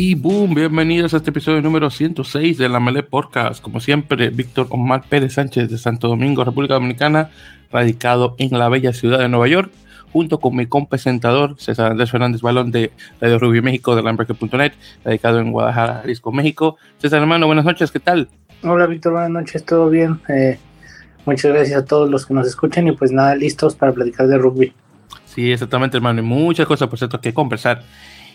Y boom, bienvenidos a este episodio número 106 de la Mele Podcast. Como siempre, Víctor Omar Pérez Sánchez de Santo Domingo, República Dominicana, radicado en la bella ciudad de Nueva York, junto con mi compresentador César Andrés Fernández Balón de Radio Rubio México de Lamberque.net, radicado en Guadalajara, Jalisco, México. César hermano, buenas noches, ¿qué tal? Hola Víctor, buenas noches, ¿todo bien? Eh, muchas gracias a todos los que nos escuchan y pues nada, listos para platicar de rugby. Sí, exactamente, hermano, y muchas cosas por cierto que conversar.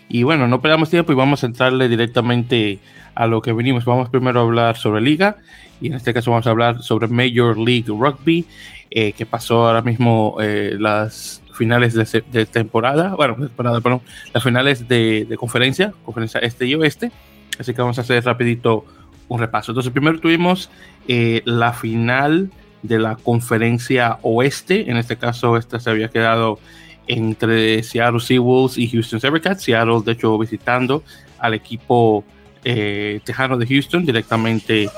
Y bueno, no perdamos tiempo y vamos a entrarle directamente a lo que venimos. Vamos primero a hablar sobre Liga y en este caso vamos a hablar sobre Major League Rugby, eh, que pasó ahora mismo eh, las finales de, temporada, bueno, temporada, perdón, las finales de, conferencia, conferencia este y oeste. Así que vamos a hacer rapidito un repaso. Entonces, primero tuvimos eh, la final de la conferencia oeste. En este caso, esta se había quedado entre Seattle Seawolves y Houston Sabercats. Seattle, de hecho, visitando al equipo eh, tejano de Houston directamente,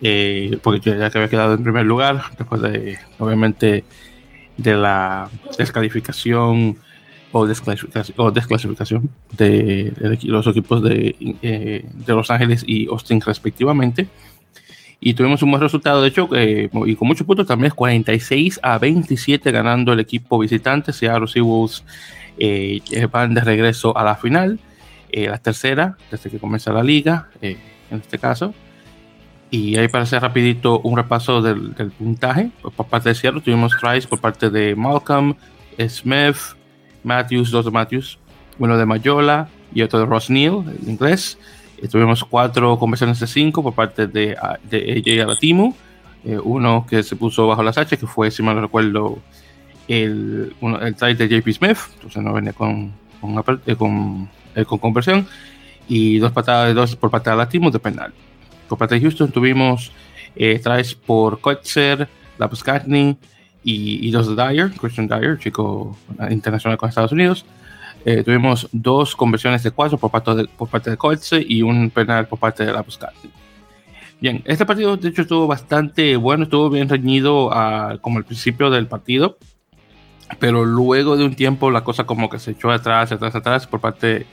eh, porque ya que había quedado en primer lugar, después de, obviamente, de la descalificación o desclasificación, de, los equipos de, eh, de Los Ángeles y Austin respectivamente y tuvimos un buen resultado, de hecho, eh, y con muchos puntos también, 46 a 27 ganando el equipo visitante, Seattle Seawolves eh, van de regreso a la final, eh, la tercera, desde que comienza la liga, en este caso. Y ahí para hacer rapidito un repaso del, puntaje, por parte de Seattle tuvimos tries por parte de Malcolm, Smith, Matthews, dos de Matthews, uno de Mayola y otro de Ross Neal, en inglés. Tuvimos cuatro conversiones de cinco por parte de, de AJ Alatimu. Eh, uno que se puso bajo las H, que fue, si mal no recuerdo, el, uno, el try de JP Smith. Entonces no venía con, con, eh, con, eh, con, conversión. Y dos patadas de dos por parte de Alatimu de penal. Por parte de Houston tuvimos eh, por Koetzer, Lapuscatney y, y dos de Dyer, Christian Dyer, chico internacional con Estados Unidos. Eh, tuvimos dos conversiones de cuatro por parte de, por parte de y un penal por parte de la Buscati. Bien, este partido de hecho estuvo bastante bueno, estuvo bien reñido a, como al principio del partido, pero luego de un tiempo la cosa como que se echó atrás, atrás, atrás por parte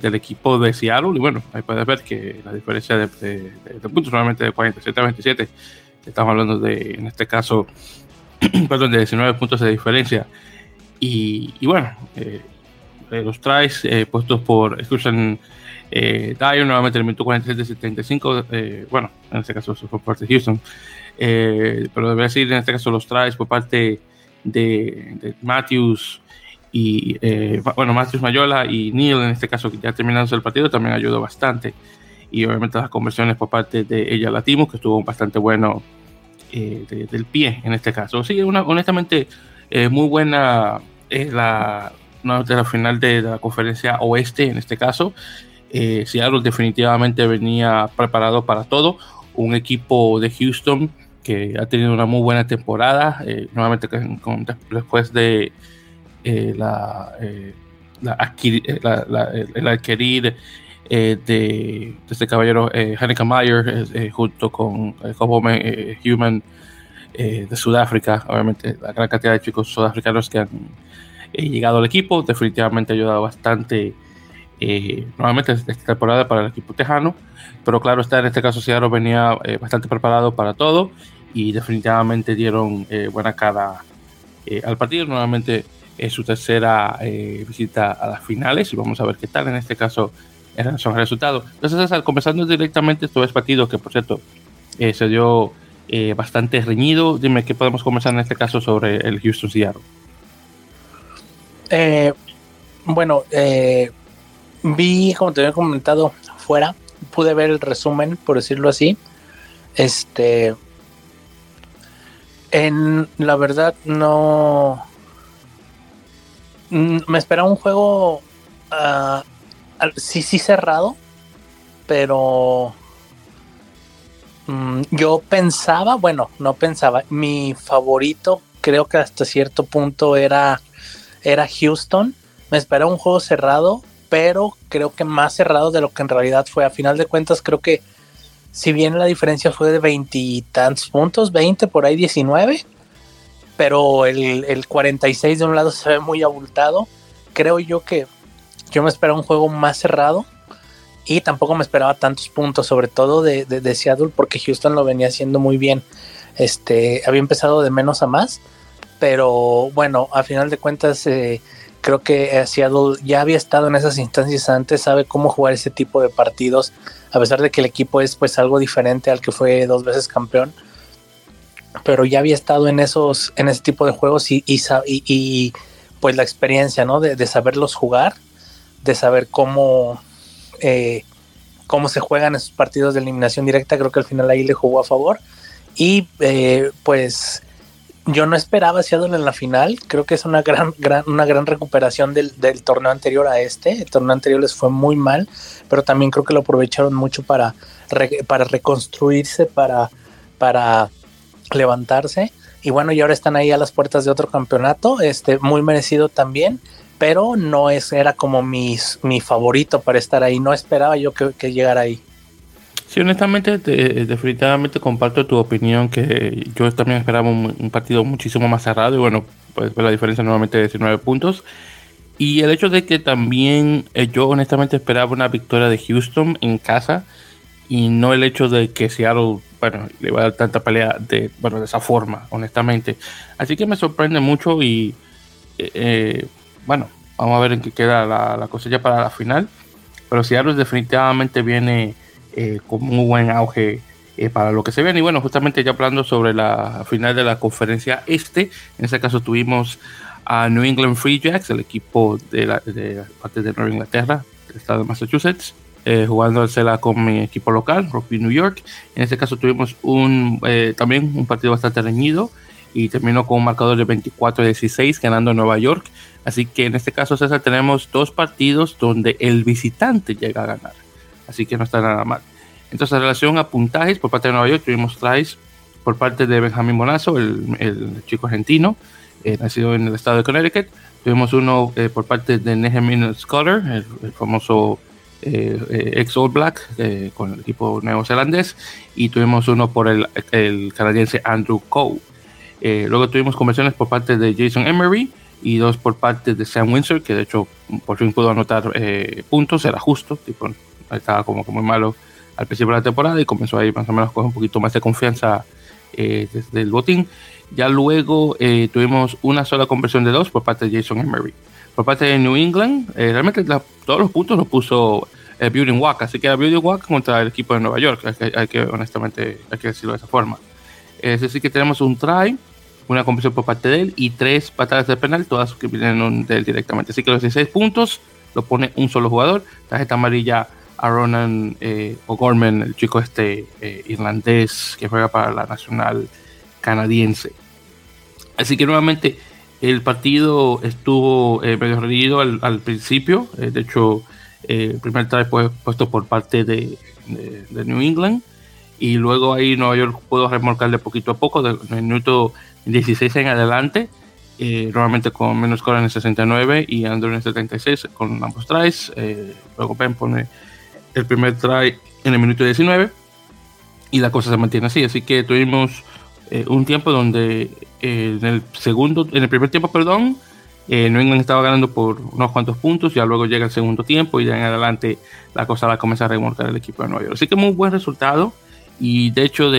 del equipo de Seattle. Y bueno, ahí puedes ver que la diferencia de, de, puntos solamente de 47 a 27, estamos hablando de, en este caso, perdón, de 19 puntos de diferencia. Y, y bueno, eh, los tries eh, puestos por Excursion eh, Dyer, nuevamente el minuto 47-75, eh, bueno, en este caso por parte de Houston, pero debería decir en este caso los tries por parte de, Matthews y, bueno, Matthews Mayola y Neil, en este caso que ya terminando el partido, también ayudó bastante. Y obviamente las conversiones por parte de ella Latimo, que estuvo bastante bueno del pie en este caso. Sí, una, honestamente, muy buena la, de la final de, la conferencia oeste en este caso. Eh, Seattle definitivamente venía preparado para todo. Un equipo de Houston que ha tenido una muy buena temporada, eh, nuevamente después de eh, la, eh, la, el adquirir de, este caballero Hanneke Meyer junto con el Human de Sudáfrica, obviamente la gran cantidad de chicos sudafricanos que han he llegado al equipo. Definitivamente ha ayudado bastante eh, nuevamente esta temporada para el equipo tejano. Pero claro está, en este caso Seattle venía eh, bastante preparado para todo y definitivamente dieron eh, buena cara al partido. Nuevamente es su tercera visita a las finales y vamos a ver qué tal en este caso en relación al resultado. Entonces, comenzando directamente este partido que por cierto se dio bastante reñido, dime qué podemos conversar en este caso sobre el Houston Seattle. Eh, bueno, eh, vi, como te había comentado, fuera, pude ver el resumen, por decirlo así. Este, en la verdad no mm, me esperaba un juego uh, sí sí cerrado pero mm, yo pensaba bueno no pensaba mi favorito creo que hasta cierto punto era era Houston. Me esperaba un juego cerrado, pero creo que más cerrado de lo que en realidad fue. A final de cuentas, creo que si bien la diferencia fue de veintitantos puntos, 20 por ahí 19, pero el, el 46 de un lado se ve muy abultado. Creo yo que yo me esperaba un juego más cerrado y tampoco me esperaba tantos puntos, sobre todo de, de, Seattle, porque Houston lo venía haciendo muy bien. Este, había empezado de menos a más, pero bueno, a final de cuentas, eh, creo que Seattle ya había estado en esas instancias antes, sabe cómo jugar ese tipo de partidos, a pesar de que el equipo es pues algo diferente al que fue dos veces campeón, pero ya había estado en esos, en ese tipo de juegos y, y, y, pues la experiencia, ¿no? De, de saberlos jugar, de saber cómo eh, cómo se juegan esos partidos de eliminación directa, creo que al final ahí le jugó a favor. Y eh, pues yo no esperaba Seattle en la final, creo que es una gran, gran, una gran recuperación del, torneo anterior a este, el torneo anterior les fue muy mal, pero también creo que lo aprovecharon mucho para, para reconstruirse, para, para levantarse. Y bueno, y ahora están ahí a las puertas de otro campeonato, este, muy merecido también pero no es, era como mi favorito para estar ahí. No esperaba yo que, llegara ahí. Sí, honestamente, definitivamente comparto tu opinión que yo también esperaba un, partido muchísimo más cerrado y bueno, pues la diferencia nuevamente de 19 puntos. Y el hecho de que también eh, yo honestamente esperaba una victoria de Houston en casa y no el hecho de que Seattle, bueno, le va a dar tanta pelea de, bueno, de esa forma, honestamente. Así que me sorprende mucho y eh, eh bueno, vamos a ver en qué queda la, la cosecha para la final. Pero Seattle definitivamente viene eh, con muy buen auge eh, para lo que se viene. Y bueno, justamente ya hablando sobre la final de la conferencia este, en este caso tuvimos a New England Free Jacks, el equipo de la de, parte de Nueva Inglaterra, del estado de Massachusetts, eh, jugándosela con mi equipo local, Rugby New York. En este caso tuvimos un eh, también un partido bastante reñido y terminó con un marcador de 24-16 ganando Nueva York. Así que en este caso, César, tenemos dos partidos donde el visitante llega a ganar. Así que no está nada mal. Entonces, en relación a puntajes, por parte de Nueva York, tuvimos tries por parte de Benjamín Bonazo, el, chico argentino, eh, nacido en el estado de Connecticut. Tuvimos uno eh, por parte de Nehemiah Scholar, el, famoso eh, ex All Black con el equipo neozelandés. Y tuvimos uno por el, el canadiense Andrew Coe. Eh, luego tuvimos conversiones por parte de Jason Emery y dos por parte de Sam Windsor, que de hecho por fin pudo anotar eh, puntos, era justo, tipo, estaba como que muy malo al principio de la temporada y comenzó ahí más o menos con un poquito más de confianza eh, desde el botín. Ya luego tuvimos una sola conversión de dos por parte de Jason Emery. Por parte de New England, realmente todos los puntos los puso Beauty Walk, así que era Beauty Walk contra el equipo de Nueva York, hay que, honestamente hay que decirlo de esa forma. Es decir, que tenemos un try, una conversión por parte de él y tres patadas de penal, todas que vienen de él directamente. Así que los 16 puntos lo pone un solo jugador. Tarjeta amarilla a Ronan eh, O'Gorman, el chico este eh, irlandés que juega para la nacional canadiense. Así que nuevamente el partido estuvo eh, medio rendido al, principio. Eh, de hecho, el primer try fue puesto por parte de, New England y luego ahí Nueva York pudo remolcarle poquito a poco, del minuto 16 en adelante, eh, nuevamente con menos score en el 69 y Andrew en el 76 con ambos tries. Eh, luego Ben pone el primer try en el minuto 19 y la cosa se mantiene así. Así que tuvimos eh, un tiempo donde en el segundo, en el primer tiempo, perdón, New England estaba ganando por unos cuantos puntos, ya luego llega el segundo tiempo y ya en adelante la cosa va a comenzar a remolcar el equipo de Nueva York. Así que muy buen resultado y de hecho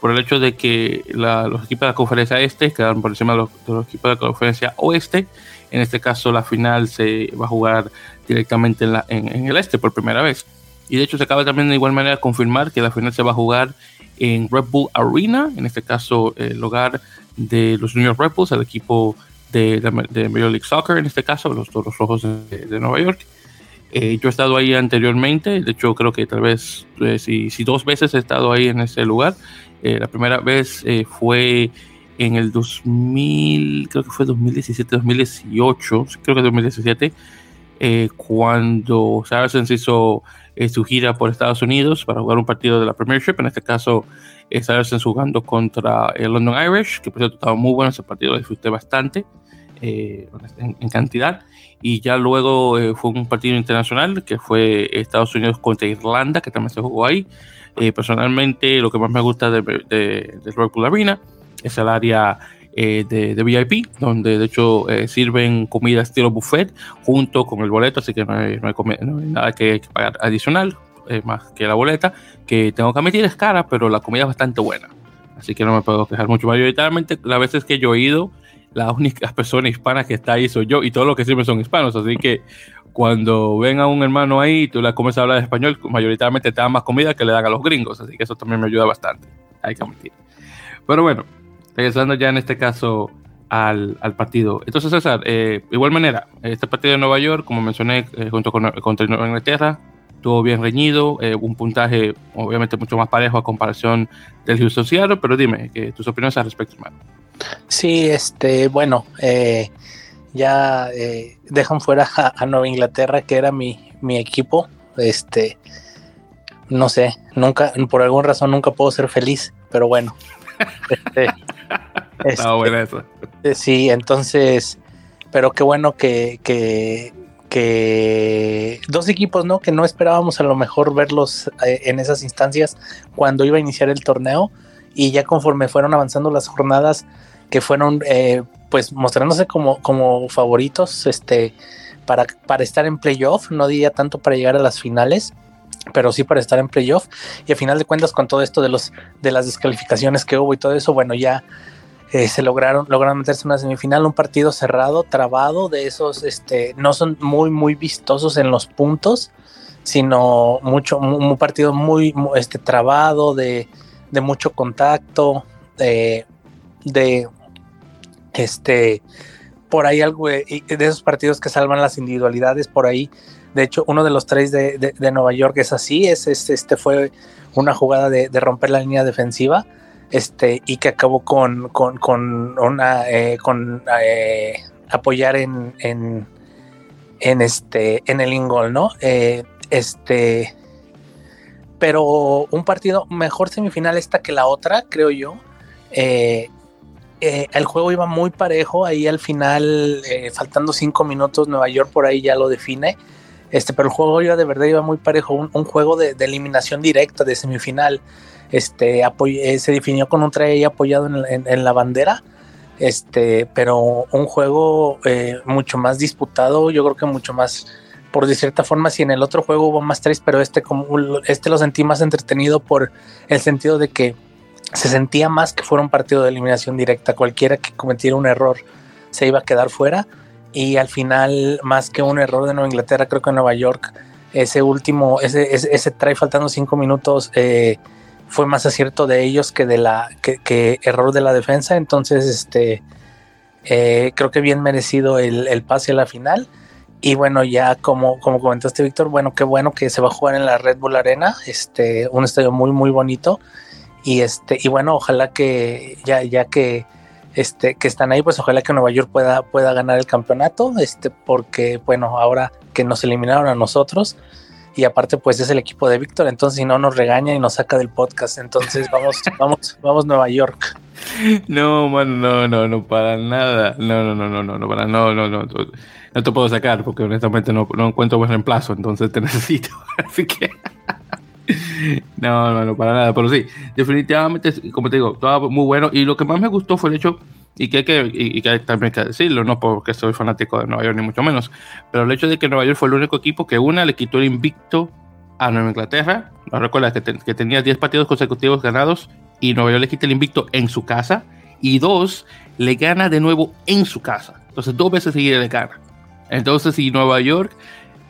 por el hecho de que los equipos de la conferencia este quedaron por encima de los, equipos de la conferencia oeste en este caso la final se va a jugar directamente en, la, en, el este por primera vez y de hecho se acaba también de igual manera confirmar que la final se va a jugar en Red Bull Arena en este caso el hogar de los New York Red Bulls el equipo de, de, Major League Soccer en este caso los Toros Rojos de Nueva York eh, yo he estado ahí anteriormente, de hecho creo que tal vez eh, si, dos veces he estado ahí en ese lugar. Eh, la primera vez fue en el 2000, creo que fue 2017, 2018, creo que 2017, cuando Saracens hizo su gira por Estados Unidos para jugar un partido de la Premiership, en este caso Saracens jugando contra el London Irish, que por cierto estaba muy bueno ese partido, lo disfruté bastante en cantidad y ya luego eh, fue un partido internacional que fue Estados Unidos contra Irlanda, que también se jugó ahí. Eh, personalmente, lo que más me gusta de, de, de Arena es el área de, VIP, donde de hecho sirven comida estilo buffet junto con el boleto, así que no hay, nada que, pagar adicional, más que la boleta, que tengo que admitir es cara, pero la comida es bastante buena. Así que no me puedo quejar mucho. Mayoritariamente, las veces que yo he ido, las únicas personas hispanas que está ahí soy yo y todos los que sirven son hispanos. Así que cuando ven a un hermano ahí y tú le comienzas a hablar español, mayoritariamente te dan más comida que le dan a los gringos. Así que eso también me ayuda bastante. Hay que admitir. Pero bueno, regresando ya en este caso al, partido. Entonces, César, eh, igual manera, este partido de Nueva York, como mencioné, eh, junto con contra Inglaterra, estuvo bien reñido, eh, un puntaje obviamente mucho más parejo a comparación del Houston Seattle, pero dime, que tus opiniones al respecto, hermano. Sí, este, bueno, eh, ya eh, dejan fuera a, Nueva Inglaterra, que era mi, mi equipo, este, no sé, nunca, por alguna razón nunca puedo ser feliz, pero bueno. Este, Estaba buena eso. Sí, entonces, pero qué bueno que, que que dos equipos, ¿no? Que no esperábamos a lo mejor verlos eh, en esas instancias cuando iba a iniciar el torneo y ya conforme fueron avanzando las jornadas que fueron eh, pues mostrándose como, como favoritos este, para, para estar en playoff, no diría tanto para llegar a las finales, pero sí para estar en playoff. Y a final de cuentas con todo esto de los de las descalificaciones que hubo y todo eso, bueno, ya eh, se lograron, lograron meterse en una semifinal, un partido cerrado, trabado, de esos, este, no son muy, muy vistosos en los puntos, sino mucho, un partido muy, este, trabado, de, de mucho contacto, de, de, este, por ahí algo, de, esos partidos que salvan las individualidades, por ahí, de hecho, uno de los tres de, de, Nueva York es así, es, este fue una jugada de, romper la línea defensiva, este, y que acabó con, con, una, eh, con eh, apoyar en, en, en, este, en el ingol, ¿no? Eh, este, pero un partido mejor semifinal esta que la otra, creo yo. el juego iba muy parejo, ahí al final, faltando cinco minutos, Nueva York por ahí ya lo define. Este, pero el juego iba de verdad iba muy parejo, un, juego de, de, eliminación directa de semifinal. Este, eh, se definió con un try apoyado en, la bandera, este, pero un juego eh, mucho más disputado, yo creo que mucho más, por de cierta forma, si en el otro juego hubo más tres, pero este, como, este lo sentí más entretenido por el sentido de que se sentía más que fuera un partido de eliminación directa, cualquiera que cometiera un error se iba a quedar fuera y al final más que un error de Nueva Inglaterra creo que Nueva York ese último ese, ese, ese try faltando cinco minutos eh, fue más acierto de ellos que de la que, error de la defensa. Entonces, este eh, creo que bien merecido el, pase a la final. Y bueno, ya como, como comentaste, Víctor, bueno, qué bueno que se va a jugar en la Red Bull Arena, este, un estadio muy, muy bonito. Y este, y bueno, ojalá que ya, ya que este, que están ahí, pues ojalá que Nueva York pueda, pueda ganar el campeonato, este, porque bueno, ahora que nos eliminaron a nosotros, y aparte pues es el equipo de Víctor, entonces si no nos regaña y nos saca del podcast, entonces vamos, vamos, vamos Nueva York. No, man, no, no, no, para nada, no, no, no, no, no, no, para, no, no, no, no te puedo sacar porque honestamente no, no encuentro buen reemplazo, entonces te necesito, así que... No, no, no, para nada, pero sí, definitivamente, como te digo, todo muy bueno y lo que más me gustó fue el hecho y que hay que, y, que también hay que decirlo, no porque soy fanático de Nueva York ni mucho menos, pero el hecho de que Nueva York fue el único equipo que una le quitó el invicto a Nueva Inglaterra, no recuerda que, que tenía 10 partidos consecutivos ganados y Nueva York le quita el invicto en su casa y dos, le gana de nuevo en su casa. Entonces dos veces seguidas le gana. Entonces si Nueva York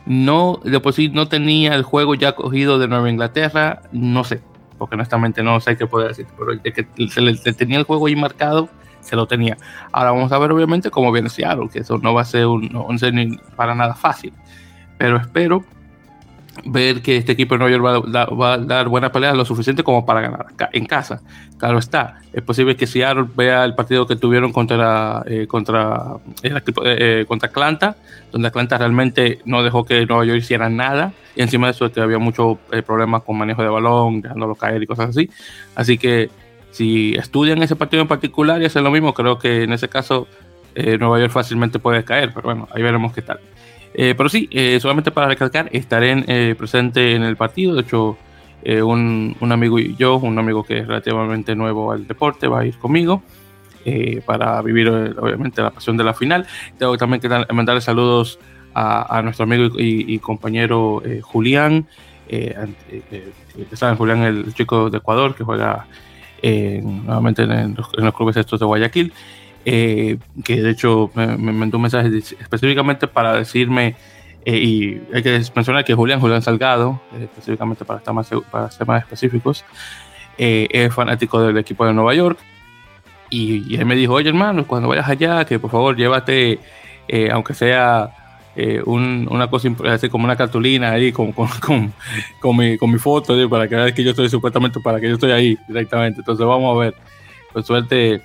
no, de por sí no tenía el juego ya cogido de Nueva Inglaterra, no sé, porque honestamente no sé qué puede decir, pero de que se le, tenía el juego ahí marcado, se lo tenía. Ahora vamos a ver obviamente cómo viene Seattle, que eso no va a ser un, un para nada fácil, pero espero ver que este equipo de Nueva York va, a dar buena pelea lo suficiente como para ganar en casa. Claro está, es posible que Seattle vea el partido que tuvieron contra, eh, contra, eh, eh, contra Atlanta, donde Atlanta realmente no dejó que Nueva York hiciera nada, y encima de eso que había muchos problemas con manejo de balón, dejándolo caer y cosas así. Así que si estudian ese partido en particular y hacen lo mismo, creo que en ese caso Nueva York fácilmente puede caer, pero bueno, ahí veremos qué tal. Eh, pero sí, eh, solamente para recalcar, estaré eh, presente en el partido. De hecho, un, amigo y yo, un amigo que es relativamente nuevo al deporte, va a ir conmigo. para vivir obviamente la pasión de la final. Tengo también que mandarle saludos a, nuestro amigo y, compañero Julián, saben Julián el chico de Ecuador que juega nuevamente en los, en los, clubes estos de Guayaquil. Que de hecho me, me mandó un mensaje específicamente para decirme eh, y hay que mencionar que Julián, Julián Salgado, eh, específicamente para, estar más, para ser más específicos, eh, es fanático del equipo de Nueva York. Y, él me dijo, oye hermano, cuando vayas allá, que por favor llévate, aunque sea una cosa así como una cartulina ahí con, con, con, mi, con mi foto, para que veas que yo estoy supuestamente, para que yo estoy ahí directamente. Entonces vamos a ver. Por suerte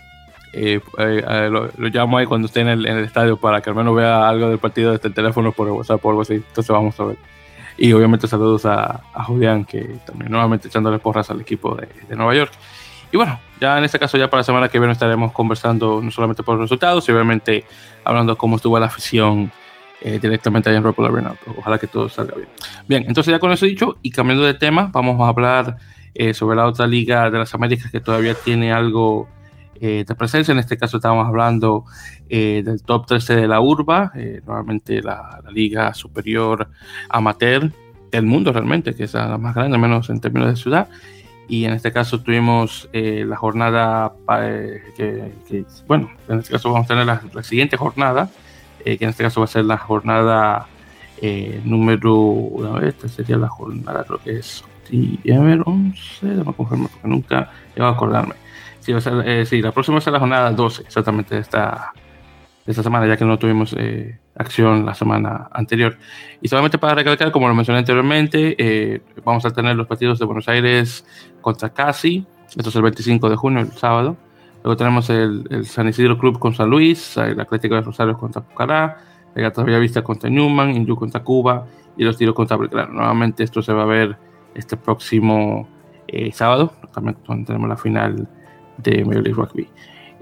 eh, eh, lo, llamo ahí cuando esté en el, estadio para que al menos vea algo del partido desde el teléfono por WhatsApp por algo así. Entonces vamos a ver. Y obviamente saludos a, Julián, que también nuevamente echándole porras al equipo de, Nueva York. Y bueno, ya en este caso, ya para la semana que viene estaremos conversando no solamente por los resultados, sino obviamente hablando cómo estuvo la afición eh, directamente allá en Red Arena. Ojalá que todo salga bien. Bien, entonces ya con eso dicho y cambiando de tema, vamos a hablar sobre la otra liga de las Américas que todavía tiene algo eh, de presencia. En este caso estamos hablando eh, del top 13 de la urba, eh, nuevamente la, liga superior amateur del mundo realmente, que es la más grande, menos en términos de ciudad. Y en este caso tuvimos la jornada, que, bueno, en este caso vamos a tener la, siguiente jornada, que en este caso va a ser la jornada número, esta sería la jornada, creo que es 11, no confirmar porque nunca llego a acordarme. Sí, eh, sí, la próxima será la jornada 12, exactamente esta, esta semana, ya que no tuvimos eh, acción la semana anterior. Y solamente para recalcar, como lo mencioné anteriormente, eh, vamos a tener los partidos de Buenos Aires contra Casi, esto es el 25 de junio, el sábado. Luego tenemos el, San Isidro Club con San Luis, el Atlético de Rosario contra Pucará, el Gato Vista contra Newman, Inyu contra Cuba y los tiros contra Belgrano. Nuevamente esto se va a ver este próximo sábado, también tenemos la final de Major League Rugby.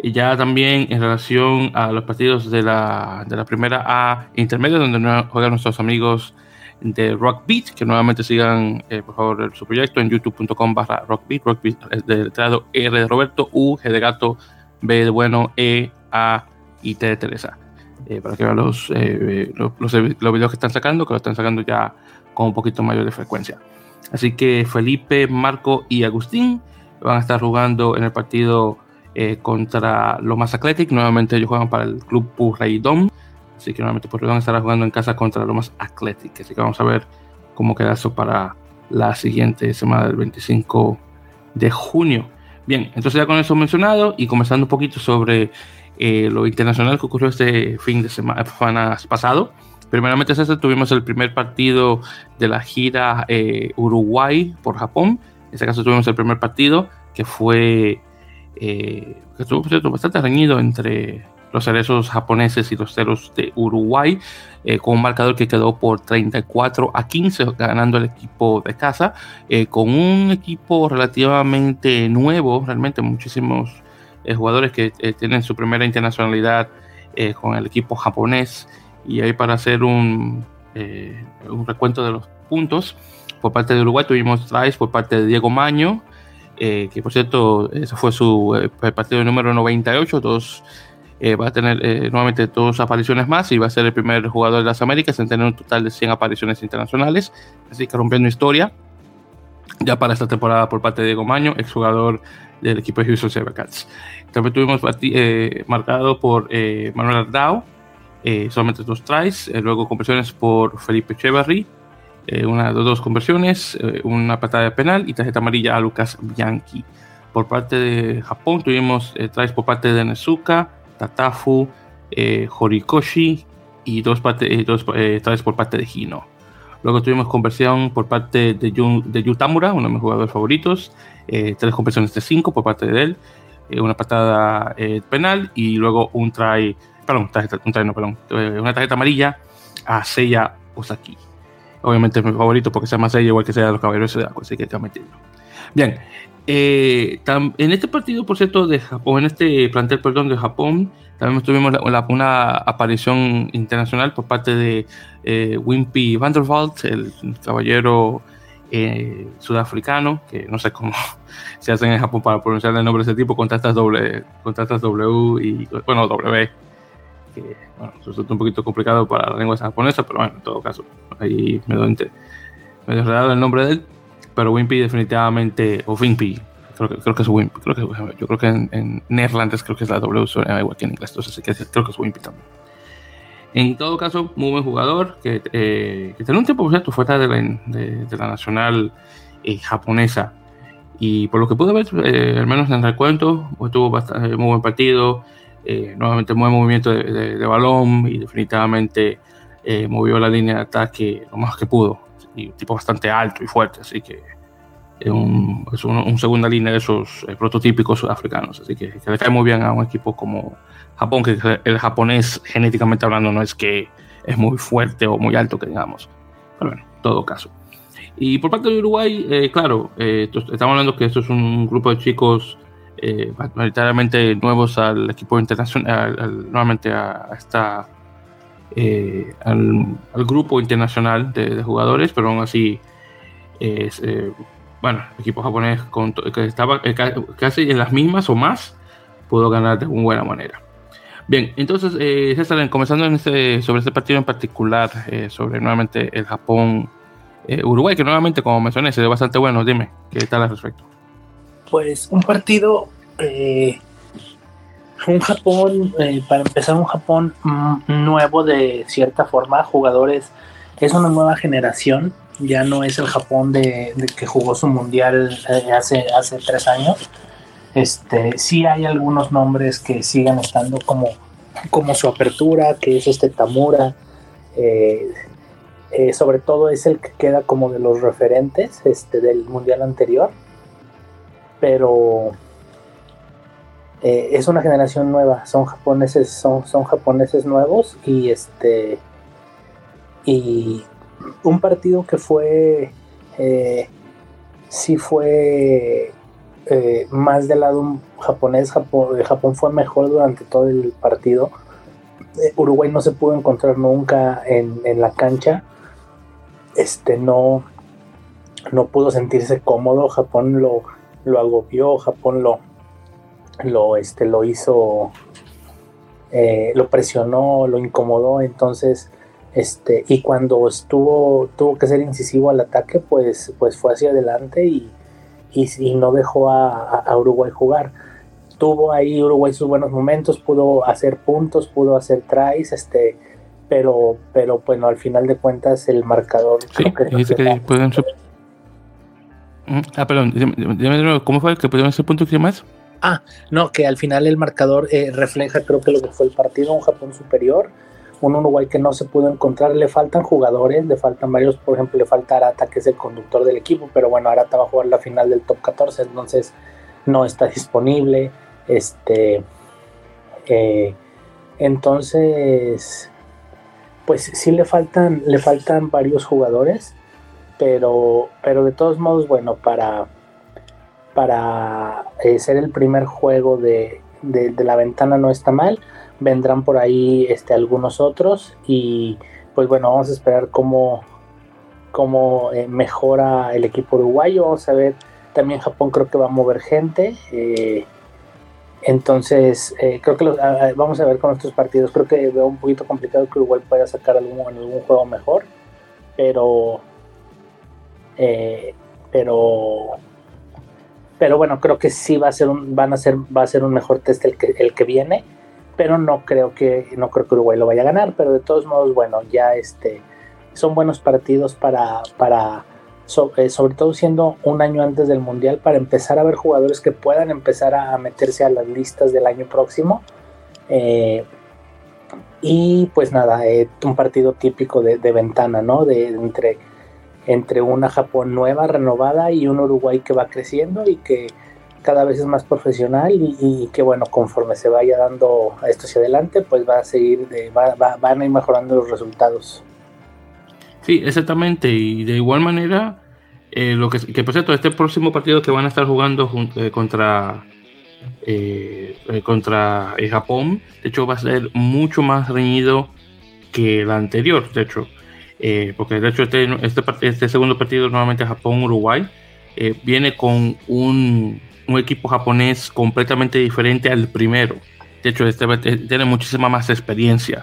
Y ya también en relación a los partidos de la, de la primera A intermedia, donde juegan nuestros amigos de Rockbeat, que nuevamente sigan, eh, por favor, su proyecto en youtube.com barra Rockbeat, Rockbeat del letrado R de Roberto, U, G de gato, B de bueno, E, A y T de Teresa. Eh, para que vean los, eh, los, los, los, videos que están sacando, que lo están sacando ya con un poquito mayor de frecuencia. Así que Felipe, Marco y Agustín van a estar jugando en el partido eh, contra los más Athletic. Nuevamente ellos juegan para el club Purreidom. Así que nuevamente pues, van a estar jugando en casa contra los más Athletic. Así que vamos a ver cómo queda eso para la siguiente semana del 25 de junio. Bien, entonces ya con eso mencionado y comenzando un poquito sobre eh, lo internacional que ocurrió este fin de semana pasado. Primeramente, tuvimos el primer partido de la gira eh, Uruguay por Japón en este caso tuvimos el primer partido que fue eh, que estuvo bastante reñido entre los cerezos japoneses y los ceros de Uruguay, eh, con un marcador que quedó por 34 a 15, ganando el equipo de casa, eh, con un equipo relativamente nuevo, realmente muchísimos jugadores que tienen su primera internacionalidad con el equipo japonés. Y ahí para hacer un, un recuento de los puntos, por parte de Uruguay tuvimos tries por parte de Diego Maño, eh, que por cierto, ese fue su eh, partido número 98, dos, eh, va a tener nuevamente dos apariciones más y va a ser el primer jugador de las Américas en tener un total de 100 apariciones internacionales, así que rompiendo historia ya para esta temporada por parte de Diego Maño, exjugador del equipo de Houston Sabercats. También tuvimos marcado por Manuel Ardao, solamente dos tries, luego conversiones por Felipe Echeverry, eh, una, dos conversiones, eh, una patada de penal y tarjeta amarilla a Lucas Bianchi. Por parte de Japón tuvimos eh, traes por parte de Nezuka, Tatafu, Horikoshi y dos, parte, dos traes por parte de Hino. Luego tuvimos conversión por parte de, de Yutamura, uno de mis jugadores favoritos, tres conversiones de cinco por parte de él, una patada penal y luego un try, perdón, no, perdón, una tarjeta amarilla a Seiya Osaki. Obviamente es mi favorito porque sea más ella igual que sea los caballeros de agua, así que hay que meterlo. Bien, eh, en este partido, por cierto, de Japón, en este plantel, perdón, de Japón, también tuvimos una aparición internacional por parte de eh, Wimpy Vanderwald, el caballero eh, sudafricano, que no sé cómo se hacen en Japón para pronunciar el nombre de ese tipo, con tantas doble, con tantas W y, bueno, W, que, bueno, resulta un poquito complicado para la lengua japonesa, pero bueno, en todo caso, ahí me doy medio enredado el nombre de él, pero Wimpy definitivamente, o Wimpy, creo que, creo que es Wimpy, creo que, yo creo que en, en neerlandés creo que es la W, igual que en inglés, entonces creo que es Wimpy también. En todo caso, muy buen jugador, que, eh, que un tiempo, por cierto, fuera de la, de, la nacional eh, japonesa. Y por lo que pude ver, eh, al menos en el recuento, pues, tuvo bastante, muy buen partido, nuevamente muy buen movimiento de, balón y definitivamente movió la línea de ataque lo más que pudo. Y un tipo bastante alto y fuerte, así que es un, segunda línea de esos prototípicos sudafricanos. Así que, que le cae muy bien a un equipo como Japón, que el japonés genéticamente hablando no es que es muy fuerte o muy alto, que digamos. Pero bueno, en todo caso. Y por parte de Uruguay, eh, claro, eh, estamos hablando que esto es un grupo de chicos eh, nuevos al equipo internacional, nuevamente a, esta, al, grupo internacional de, jugadores, pero aún así, es, bueno, el equipo japonés que estaba casi en las mismas o más, pudo ganar de una buena manera. Bien, entonces, eh, César, comenzando en este, sobre este partido en particular, eh, sobre nuevamente el Japón-Uruguay, eh, que nuevamente, como mencioné, se ve bastante bueno. Dime, ¿qué tal al respecto? Pues un partido, eh, un Japón, para empezar, un Japón mm, nuevo de cierta forma, jugadores, es una nueva generación, ya no es el Japón de, que jugó su mundial hace, hace tres años este, sí hay algunos nombres que siguen estando como, como su apertura, que es este Tamura. Eh, eh, sobre todo es el que queda como de los referentes este, del mundial anterior. Pero eh, es una generación nueva, son japoneses, son, son japoneses nuevos y este y un partido que fue sí fue eh, más del lado japonés, Japón, eh, Japón fue mejor durante todo el partido. Eh, Uruguay no se pudo encontrar nunca en, la cancha. Este no, no pudo sentirse cómodo. Japón lo, lo agobió, Japón lo, lo, este, lo hizo, lo presionó, lo incomodó. Entonces, este, y cuando estuvo, tuvo que ser incisivo al ataque, pues, pues fue hacia adelante y y, no dejó a, Uruguay jugar. Tuvo ahí Uruguay sus buenos momentos, pudo hacer puntos, pudo hacer tries, este, pero, pero bueno, al final de cuentas el marcador. Sí, dice que pueden Ah, perdón, ¿cómo fue que pudieron hacer puntos y más? Ah, no, que al final el marcador eh, refleja creo que lo que fue el partido, un Japón superior, un Uruguay que no se pudo encontrar, le faltan jugadores, le faltan varios, por ejemplo, le falta Arata, que es el conductor del equipo, pero bueno, Arata va a jugar la final del top 14, entonces no está disponible. Este, eh, entonces, pues sí le faltan, le faltan varios jugadores, pero, pero de todos modos, bueno, para, para eh, ser el primer juego de, de la ventana no está mal. Vendrán por ahí este, algunos otros y pues bueno, vamos a esperar cómo, cómo eh, mejora el equipo uruguayo, vamos a ver, también Japón creo que va a mover gente, eh, entonces creo que vamos a ver con estos partidos, creo que veo un poquito complicado que Uruguay pueda sacar algún, algún juego mejor, pero pero pero bueno creo que sí va a ser un van a ser va a ser un mejor test el que el que viene pero no creo que no creo que Uruguay lo vaya a ganar, pero de todos modos, bueno, ya este son buenos partidos para para eh, sobre todo siendo un año antes del mundial para empezar a ver jugadores que puedan empezar a, meterse a las listas del año próximo. Eh, y pues nada, eh, un partido típico de, ventana, ¿no? De entre entre una Japón nueva, renovada y un Uruguay que va creciendo y que cada vez es más profesional y, que bueno, conforme se vaya dando esto hacia adelante, pues va a seguir, de, va, van a ir mejorando los resultados. Sí, exactamente, y de igual manera, eh, lo que, por cierto, este próximo partido que van a estar jugando eh, contra, eh, contra Japón, de hecho va a ser mucho más reñido que el anterior, de hecho. Eh, porque de hecho este, este, este segundo partido nuevamente Japón-Uruguay eh, viene con un, un, equipo japonés completamente diferente al primero. De hecho, este tiene muchísima más experiencia.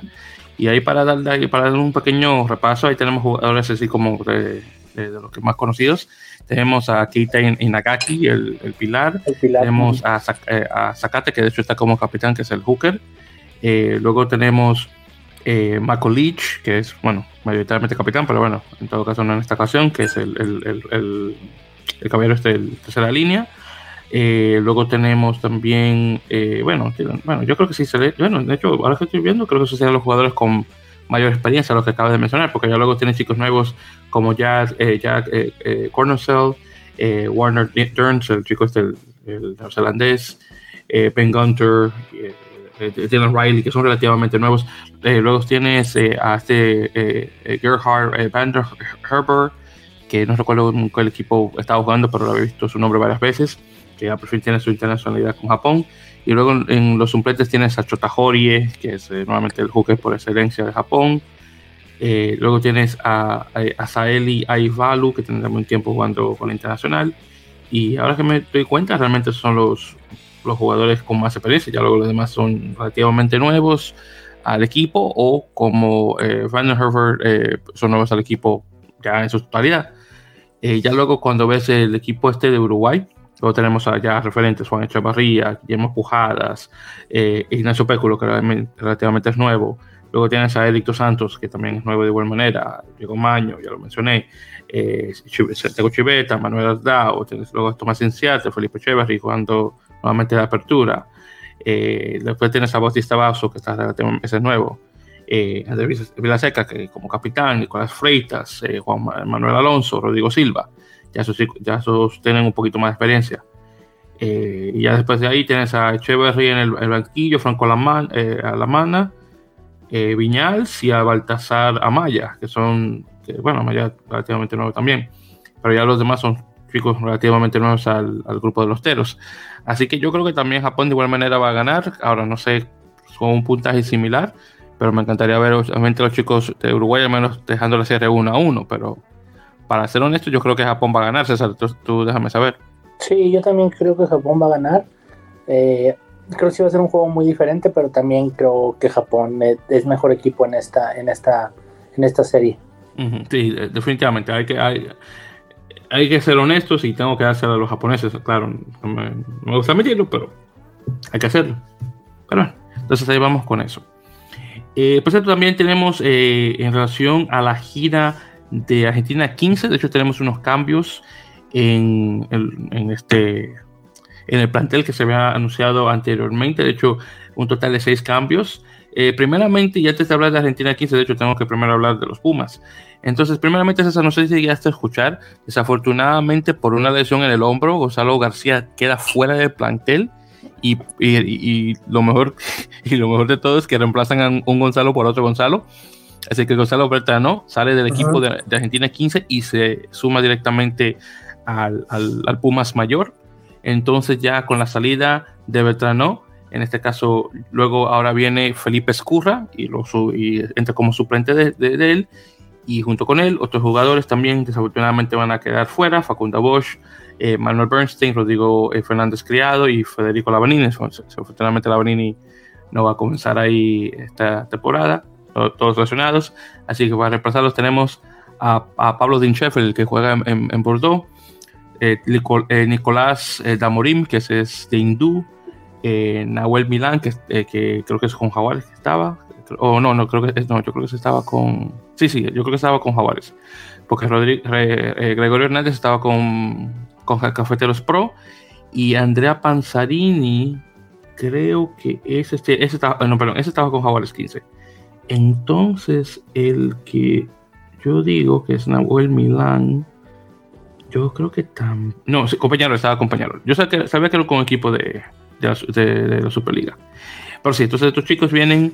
Y ahí para dar, para dar un pequeño repaso, ahí tenemos jugadores así como de, los que más conocidos. Tenemos a Keita Inagaki, el, el, pilar. el pilar. Tenemos a, a, Sakate, que de hecho está como capitán, que es el hooker. luego tenemos eh, Mako Leach, que es, bueno, mayoritariamente capitán, pero bueno, en todo caso no en esta ocasión, que es el, el, el, el caballero este de tercera línea. Eh, luego tenemos también, eh, bueno, bueno, yo creo que sí se le, bueno, de hecho, ahora que estoy viendo, creo que esos serían los jugadores con mayor experiencia, los que acabo de mencionar, porque ya luego tienen chicos nuevos como Jack, eh, Jack eh, Warner Durns, el chico este, el, el neozelandés, Ben Gunter, Dylan Riley, que son relativamente nuevos. Eh, luego tienes eh, a este Gerhard Van der Herber, que no recuerdo con el equipo estaba jugando, pero lo había visto su nombre varias veces, que a perfil tiene su internacionalidad con Japón. Y luego en los suplentes tienes a Chota Horie, que es nuevamente el hooker por excelencia de Japón. luego tienes a, a, Saeli Aivalu, que tiene un tiempo jugando con la internacional. Y ahora que me doy cuenta, realmente son los los jugadores con más experiencia, ya luego los demás son relativamente nuevos al equipo o como eh, Van Herver eh, son nuevos al equipo ya en su totalidad. Eh, ya luego cuando ves el equipo este de Uruguay, luego tenemos allá referentes Juan Echevarría, Guillermo Pujadas, eh, Ignacio Péculo, que relativamente es nuevo. Luego tienes a Eric Santos, que también es nuevo de igual manera, Diego Maño, ya lo mencioné, eh, Santiago Chiveta, Manuel Aldao, tienes luego Tomás Inciarte, Felipe Echevarri jugando nuevamente de apertura. Eh, después tienes a Bautista Basso, que está ese es nuevo. Eh, de Seca, que como capitán, Nicolás Freitas, eh, Juan Manuel Alonso, Rodrigo Silva. Ya esos, ya esos tienen un poquito más de experiencia. Eh, y ya después de ahí tienes a Echeverry en el, banquillo, Franco Alamana, eh, Alamana eh, Viñals y a Baltasar Amaya, que son, que, bueno, Amaya relativamente nuevo también. Pero ya los demás son chicos relativamente nuevos al, al, grupo de los teros. Así que yo creo que también Japón de igual manera va a ganar. Ahora no sé con un puntaje similar, pero me encantaría ver obviamente los chicos de Uruguay al menos dejando la serie 1 a 1. Pero para ser honesto, yo creo que Japón va a ganar, César. Tú, tú déjame saber. Sí, yo también creo que Japón va a ganar. Eh, creo que sí va a ser un juego muy diferente, pero también creo que Japón es mejor equipo en esta, en esta, en esta serie. Sí, definitivamente. Hay que, hay, hay que ser honestos y tengo que hacer a los japoneses. Claro, no me, no me gusta admitirlo, pero hay que hacerlo. Pero bueno, entonces ahí vamos con eso. Eh, por cierto, también tenemos eh, en relación a la gira de Argentina 15, de hecho tenemos unos cambios en, el, en este en el plantel que se había anunciado anteriormente, de hecho un total de seis cambios. Eh, primeramente, y antes de hablar de Argentina 15, de hecho tengo que primero hablar de los Pumas. Entonces, primeramente, César, no sé si llegaste a escuchar, desafortunadamente por una lesión en el hombro, Gonzalo García queda fuera del plantel y, y, y, lo mejor, y lo mejor de todo es que reemplazan a un Gonzalo por otro Gonzalo. Así que Gonzalo Bertrano sale del equipo de, de, Argentina 15 y se suma directamente al, al, al, Pumas mayor. Entonces ya con la salida de Bertrano, en este caso luego ahora viene Felipe Escurra y, lo, y entra como suplente de, de, de él y junto con él otros jugadores también desafortunadamente van a quedar fuera, Facundo Bosch, eh, Manuel Bernstein, Rodrigo eh, Fernández Criado y Federico Lavanini. Desafortunadamente Lavanini no va a comenzar ahí esta temporada, todos lesionados, así que para reemplazarlos tenemos a, a Pablo Dinchefel que juega en, en, Bordeaux, eh, Nicolás eh, Damorim que es, es de Hindú, eh, Nahuel Milán que, que creo que es con Jaguares que estaba, o no, no creo que no, yo creo que estaba con sí, sí, yo creo que estaba con Jaguares, porque eh, Gregorio Hernández estaba con, con Cafeteros Pro y Andrea Panzarini, creo que ese, este, ese estaba, no, perdón, ese estaba con Jaguares 15. Entonces, el que yo digo que es Nahuel Milán, yo creo que también. No, compañero, estaba acompañado. Yo sabía que, sabía que era con equipo de, de, la, de, de la Superliga. Pero sí, entonces estos chicos vienen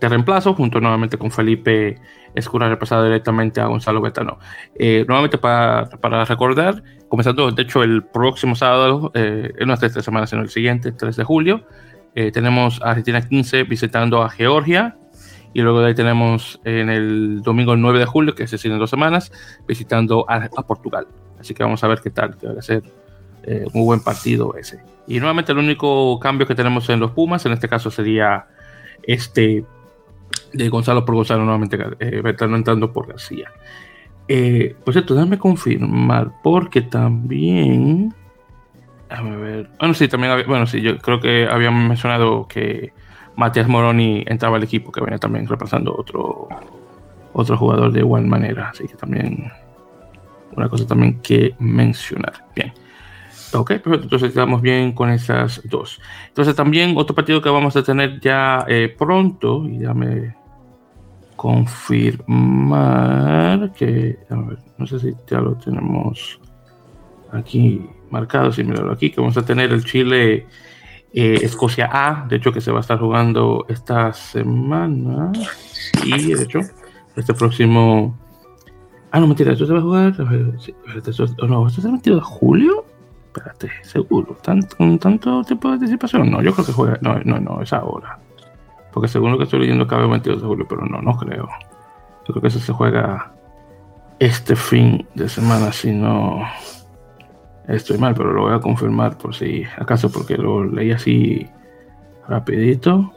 de reemplazo, junto nuevamente con Felipe Escura, reemplazado directamente a Gonzalo Betano. Eh, nuevamente para, para, recordar, comenzando de hecho el próximo sábado, eh, en unas tres semanas, sino el siguiente, 3 de julio, eh, tenemos a Argentina 15 visitando a Georgia Y luego de ahí tenemos en el domingo 9 de julio, que es decir, en dos semanas, visitando a, Portugal. Así que vamos a ver qué tal, que va a ser eh, buen partido ese. Y nuevamente el único cambio que tenemos en los Pumas, en este caso sería este de Gonzalo por Gonzalo, nuevamente eh, entrando por García. Eh, por cierto, déjame confirmar, porque también... Déjame ver. Bueno, sí, también bueno, sí, yo creo que habíamos mencionado que Matías Moroni entraba al equipo, que venía también repasando otro, otro jugador de igual manera. Así que también una cosa también que mencionar. Bien. Ok, perfecto. Entonces estamos bien con esas dos. Entonces también otro partido que vamos a tener ya eh, pronto, y déjame confirmar que, a ver, no sé si ya lo tenemos aquí marcado, si mirarlo aquí, que vamos a tener el Chile eh, Escocia A, de hecho que se va a estar jugando esta semana y de hecho este próximo... Ah, no, mentira, esto se va a jugar... no, ¿esto es el 22 de julio? Espérate, seguro. ¿Con tanto tiempo de anticipación? No, yo creo que juega... No, no, no, es ahora. Porque según lo que estoy leyendo cabe el 22 de julio, pero no, no creo. Yo creo que eso se juega este fin de semana, si no... Estoy mal, pero lo voy a confirmar por si acaso, porque lo leí así rapidito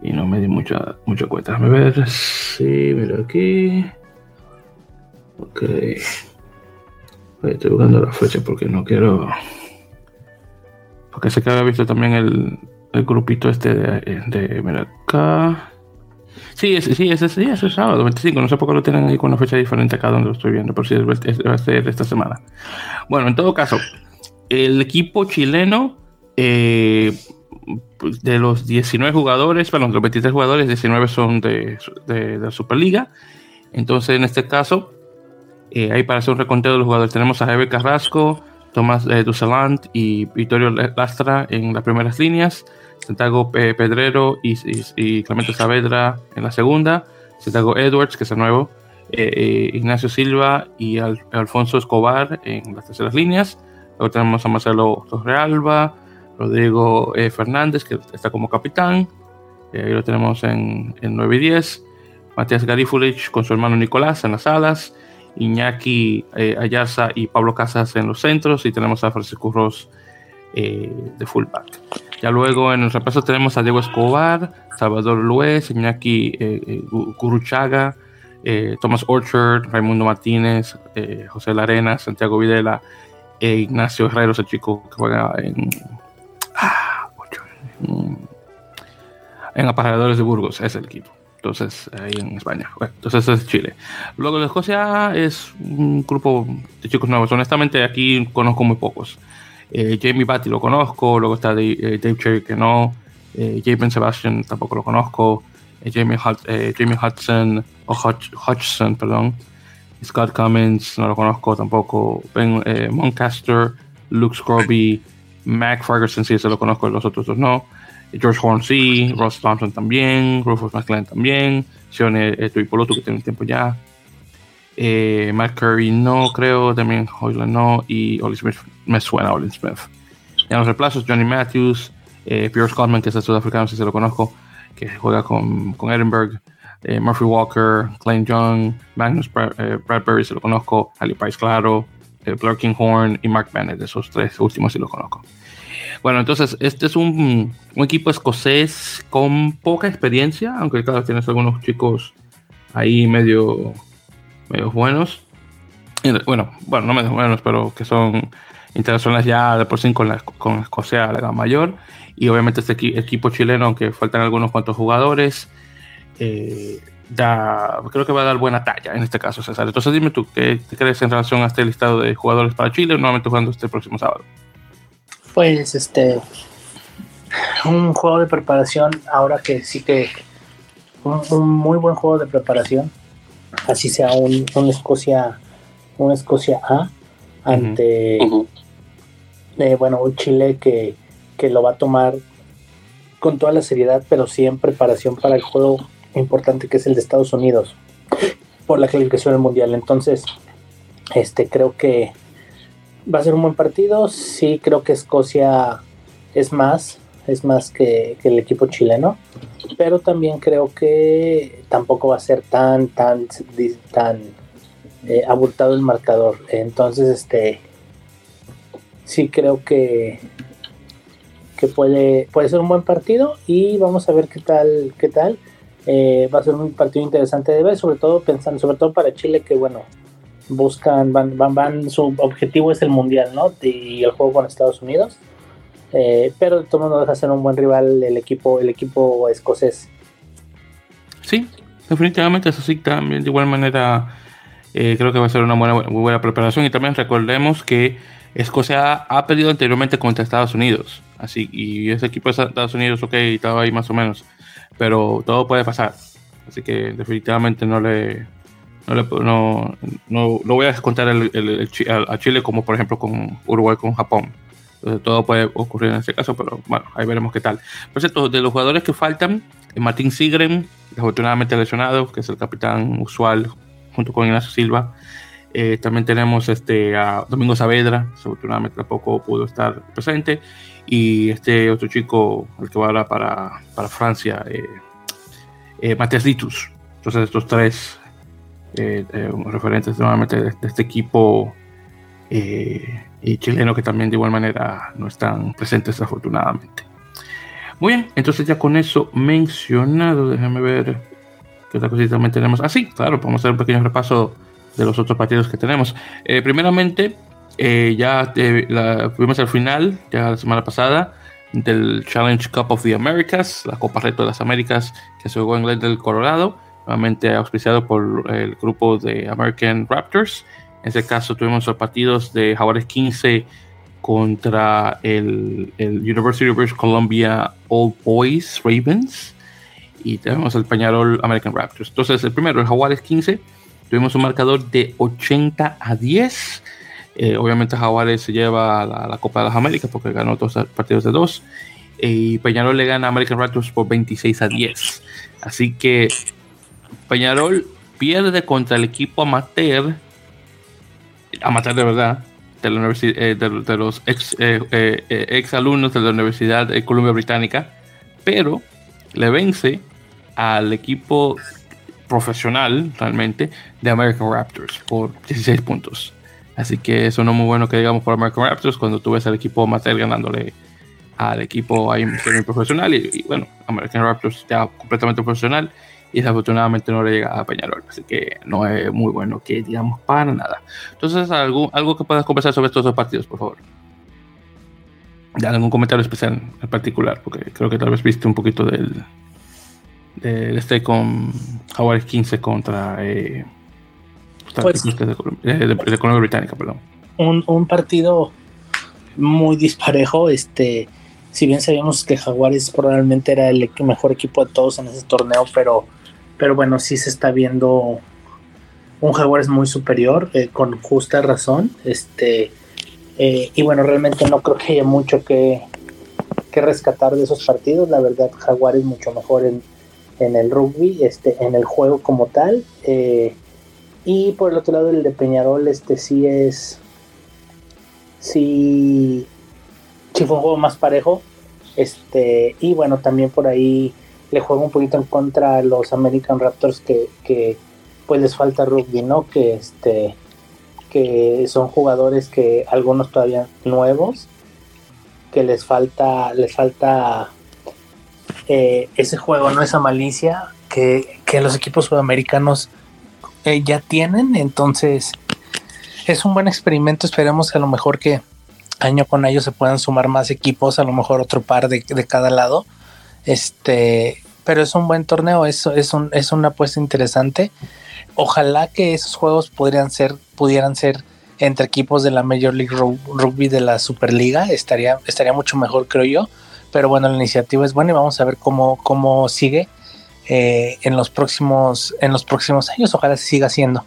y no me di mucha, mucha cuenta. A ver, sí, mira aquí. Ok. Estoy buscando la fecha porque no quiero. Porque sé que había visto también el, el grupito este de, de mira acá. Sí, ese, sí, ese, sí, es sábado 25. No sé por qué lo tienen ahí con una fecha diferente acá donde lo estoy viendo, pero sí va a ser esta semana. Bueno, en todo caso, el equipo chileno, eh, de los 19 jugadores, bueno, los 23 jugadores, 19 son de, de, la Superliga. Entonces, en este caso, eh, ahí para hacer un reconteo de los jugadores, tenemos a Javier Carrasco, Tomás eh, Ducelant y Vittorio Lastra en las primeras líneas. Santiago Pedrero y, Clemente Saavedra en la segunda, Santiago Edwards, que es el nuevo, eh, eh, Ignacio Silva y Alfonso Escobar en las terceras líneas. Luego tenemos a Marcelo Torrealba, Rodrigo eh, Fernández, que está como capitán. ahí lo tenemos en, 9 y 10. Matías Garifulich con su hermano Nicolás en las alas. Iñaki Ayarza y Pablo Casas en los centros. Y tenemos a Francisco Ross de fullback. Ya luego en el repaso tenemos a Diego Escobar, Salvador Luez, Iñaki eh, eh, eh, Thomas Orchard, Raimundo Martínez, eh, José Larena, Santiago Videla, e Ignacio Herrero, ese chico que juega en, ah, en de Burgos, es el equipo. Entonces, ahí en España. entonces es Chile. Luego de Escocia es un grupo de chicos nuevos. Honestamente, aquí conozco muy pocos. Eh, Jamie Batty lo conozco, luego está Dave, eh, Cherry que no, eh, Sebastian tampoco lo conozco, Jamie, Jamie, Hudson, o Hodgson, perdón, Scott Cummins no lo conozco tampoco, Ben Moncaster, Luke Scroby, Mac Ferguson sí, se lo conozco, los otros dos no. George Horn sí, Ross Thompson también, Rufus McLean también, Sione Tuipolotu que tiene un tiempo ya, eh, Curry no creo, también Hoyland no, y Oli Smith me suena Oli Smith. En los reemplazos, Johnny Matthews, eh, Pierre Scottman, que es el sudafricano, si se lo conozco, que juega con, con Edinburgh, eh, Murphy Walker, Klein Young, Magnus eh, Bradbury, se lo conozco, Ali Price, claro, Blair Kinghorn y Mark Bennett, esos tres últimos sí lo conozco. Bueno, entonces, este es un, equipo escocés con poca experiencia, aunque claro, tienes algunos chicos ahí medio medios buenos. Bueno, bueno, no medios buenos, pero que son internacionales ya de por sí con la, con Escocia, la mayor. Y obviamente este equipo chileno, aunque faltan algunos cuantos jugadores, eh, da, creo que va a dar buena talla en este caso, César. Entonces dime tú, ¿qué crees en relación a este listado de jugadores para Chile, nuevamente jugando este próximo sábado? Pues este, un juego de preparación, ahora que sí que, un muy buen juego de preparación así sea un, Escocia, un Escocia A ante eh, bueno, un Chile que, lo va a tomar con toda la seriedad, pero sí en preparación para el juego importante que es el de Estados Unidos por la calificación del mundial. Entonces, este creo que va a ser un buen partido. Sí, creo que Escocia es más. es más que, el equipo chileno, pero también creo que tampoco va a ser tan, tan, tan eh, abultado el marcador. Entonces, este, sí creo que, que puede, puede ser un buen partido y vamos a ver qué tal, qué tal. Eh, va a ser un partido interesante de ver, sobre todo pensando, sobre todo para Chile, que bueno, buscan, van, van, van, su objetivo es el mundial, ¿no? Y el juego con Estados Unidos. Eh, pero de todo modo deja ser un buen rival el equipo, el equipo escocés. Sí, definitivamente eso sí, también de igual manera eh, creo que va a ser una buena, buena preparación. Y también recordemos que Escocia ha perdido anteriormente contra Estados Unidos. Así, y ese equipo de Estados Unidos, ok, estaba ahí más o menos. Pero todo puede pasar. Así que definitivamente no le, no, le, no, no, voy a descontar el, a Chile como por ejemplo con Uruguay con Japón. Entonces todo puede ocurrir en ese caso, pero bueno, ahí veremos qué tal. Por cierto, de los jugadores que faltan, eh, Martín Sigren, afortunadamente lesionado, que es el capitán usual junto con Ignacio Silva. Eh, también tenemos este, a Domingo Saavedra, afortunadamente tampoco pudo estar presente. Y este otro chico, el que va ahora para, para Francia, eh, eh Matías Ditus. Entonces estos tres eh, referentes nuevamente de, este equipo y chileno que también de igual manera no están presentes afortunadamente. Muy bien, entonces ya con eso mencionado, déjame ver qué otra cosita también tenemos. Ah, sí, claro, podemos hacer un pequeño repaso de los otros partidos que tenemos. Eh, primeramente, eh, ya la, fuimos al final, ya la semana pasada, del Challenge Cup of the Americas, la Copa Reto de las Américas que se jugó en Glendale, Colorado, nuevamente auspiciado por el grupo de American Raptors. En este caso tuvimos los partidos de Jaguares 15 contra el, el, University of British Columbia Old Boys Ravens y tenemos el Peñarol American Raptors. Entonces el primero, el Jaguares 15, tuvimos un marcador de 80 a 10. Eh, obviamente Jaguares se lleva la, la, Copa de las Américas porque ganó dos partidos de dos. y Peñarol le gana a American Raptors por 26 a 10. Así que Peñarol pierde contra el equipo amateur amateur de verdad, de, la eh, de, los ex, eh, eh, ex, alumnos de la Universidad de Columbia Británica, pero le vence al equipo profesional realmente de American Raptors por 16 puntos. Así que eso no es muy bueno que digamos por American Raptors cuando tú ves al equipo amateur ganándole al equipo ahí profesional y, y, bueno, American Raptors ya completamente profesional y desafortunadamente no le llega a Peñarol. Así que no es muy bueno que digamos para nada. Entonces, algo, algo que puedas conversar sobre estos dos partidos, por favor. Ya algún comentario especial en particular, porque creo que tal vez viste un poquito del, de este con Jaguares 15 contra eh, pues, de, Colombia Británica, perdón. Un, un, partido muy disparejo, este si bien sabíamos que Jaguares probablemente era el mejor equipo de todos en ese torneo, pero pero bueno, sí se está viendo un Jaguares muy superior, eh, con justa razón. Este, eh, y bueno, realmente no creo que haya mucho que, que rescatar de esos partidos. La verdad, Jaguares mucho mejor en, en el rugby, este, en el juego como tal. Eh, y por el otro lado, el de Peñarol, este sí es. Sí, sí fue un juego más parejo. Este, y bueno, también por ahí le juega un poquito en contra a los American Raptors que, pues les falta rugby, ¿no? Que este que son jugadores que algunos todavía nuevos que les falta les falta eh, ese juego, no esa malicia que, los equipos sudamericanos eh, ya tienen, entonces es un buen experimento, esperemos que a lo mejor que año con año se puedan sumar más equipos, a lo mejor otro par de, de cada lado, este, pero es un buen torneo, es, es, un, es una apuesta interesante. Ojalá que esos juegos podrían ser, pudieran ser entre equipos de la Major League Rugby de la Superliga, estaría, estaría mucho mejor, creo yo. Pero bueno, la iniciativa es buena y vamos a ver cómo, cómo sigue eh, en, los próximos, en los próximos años. Ojalá se siga haciendo.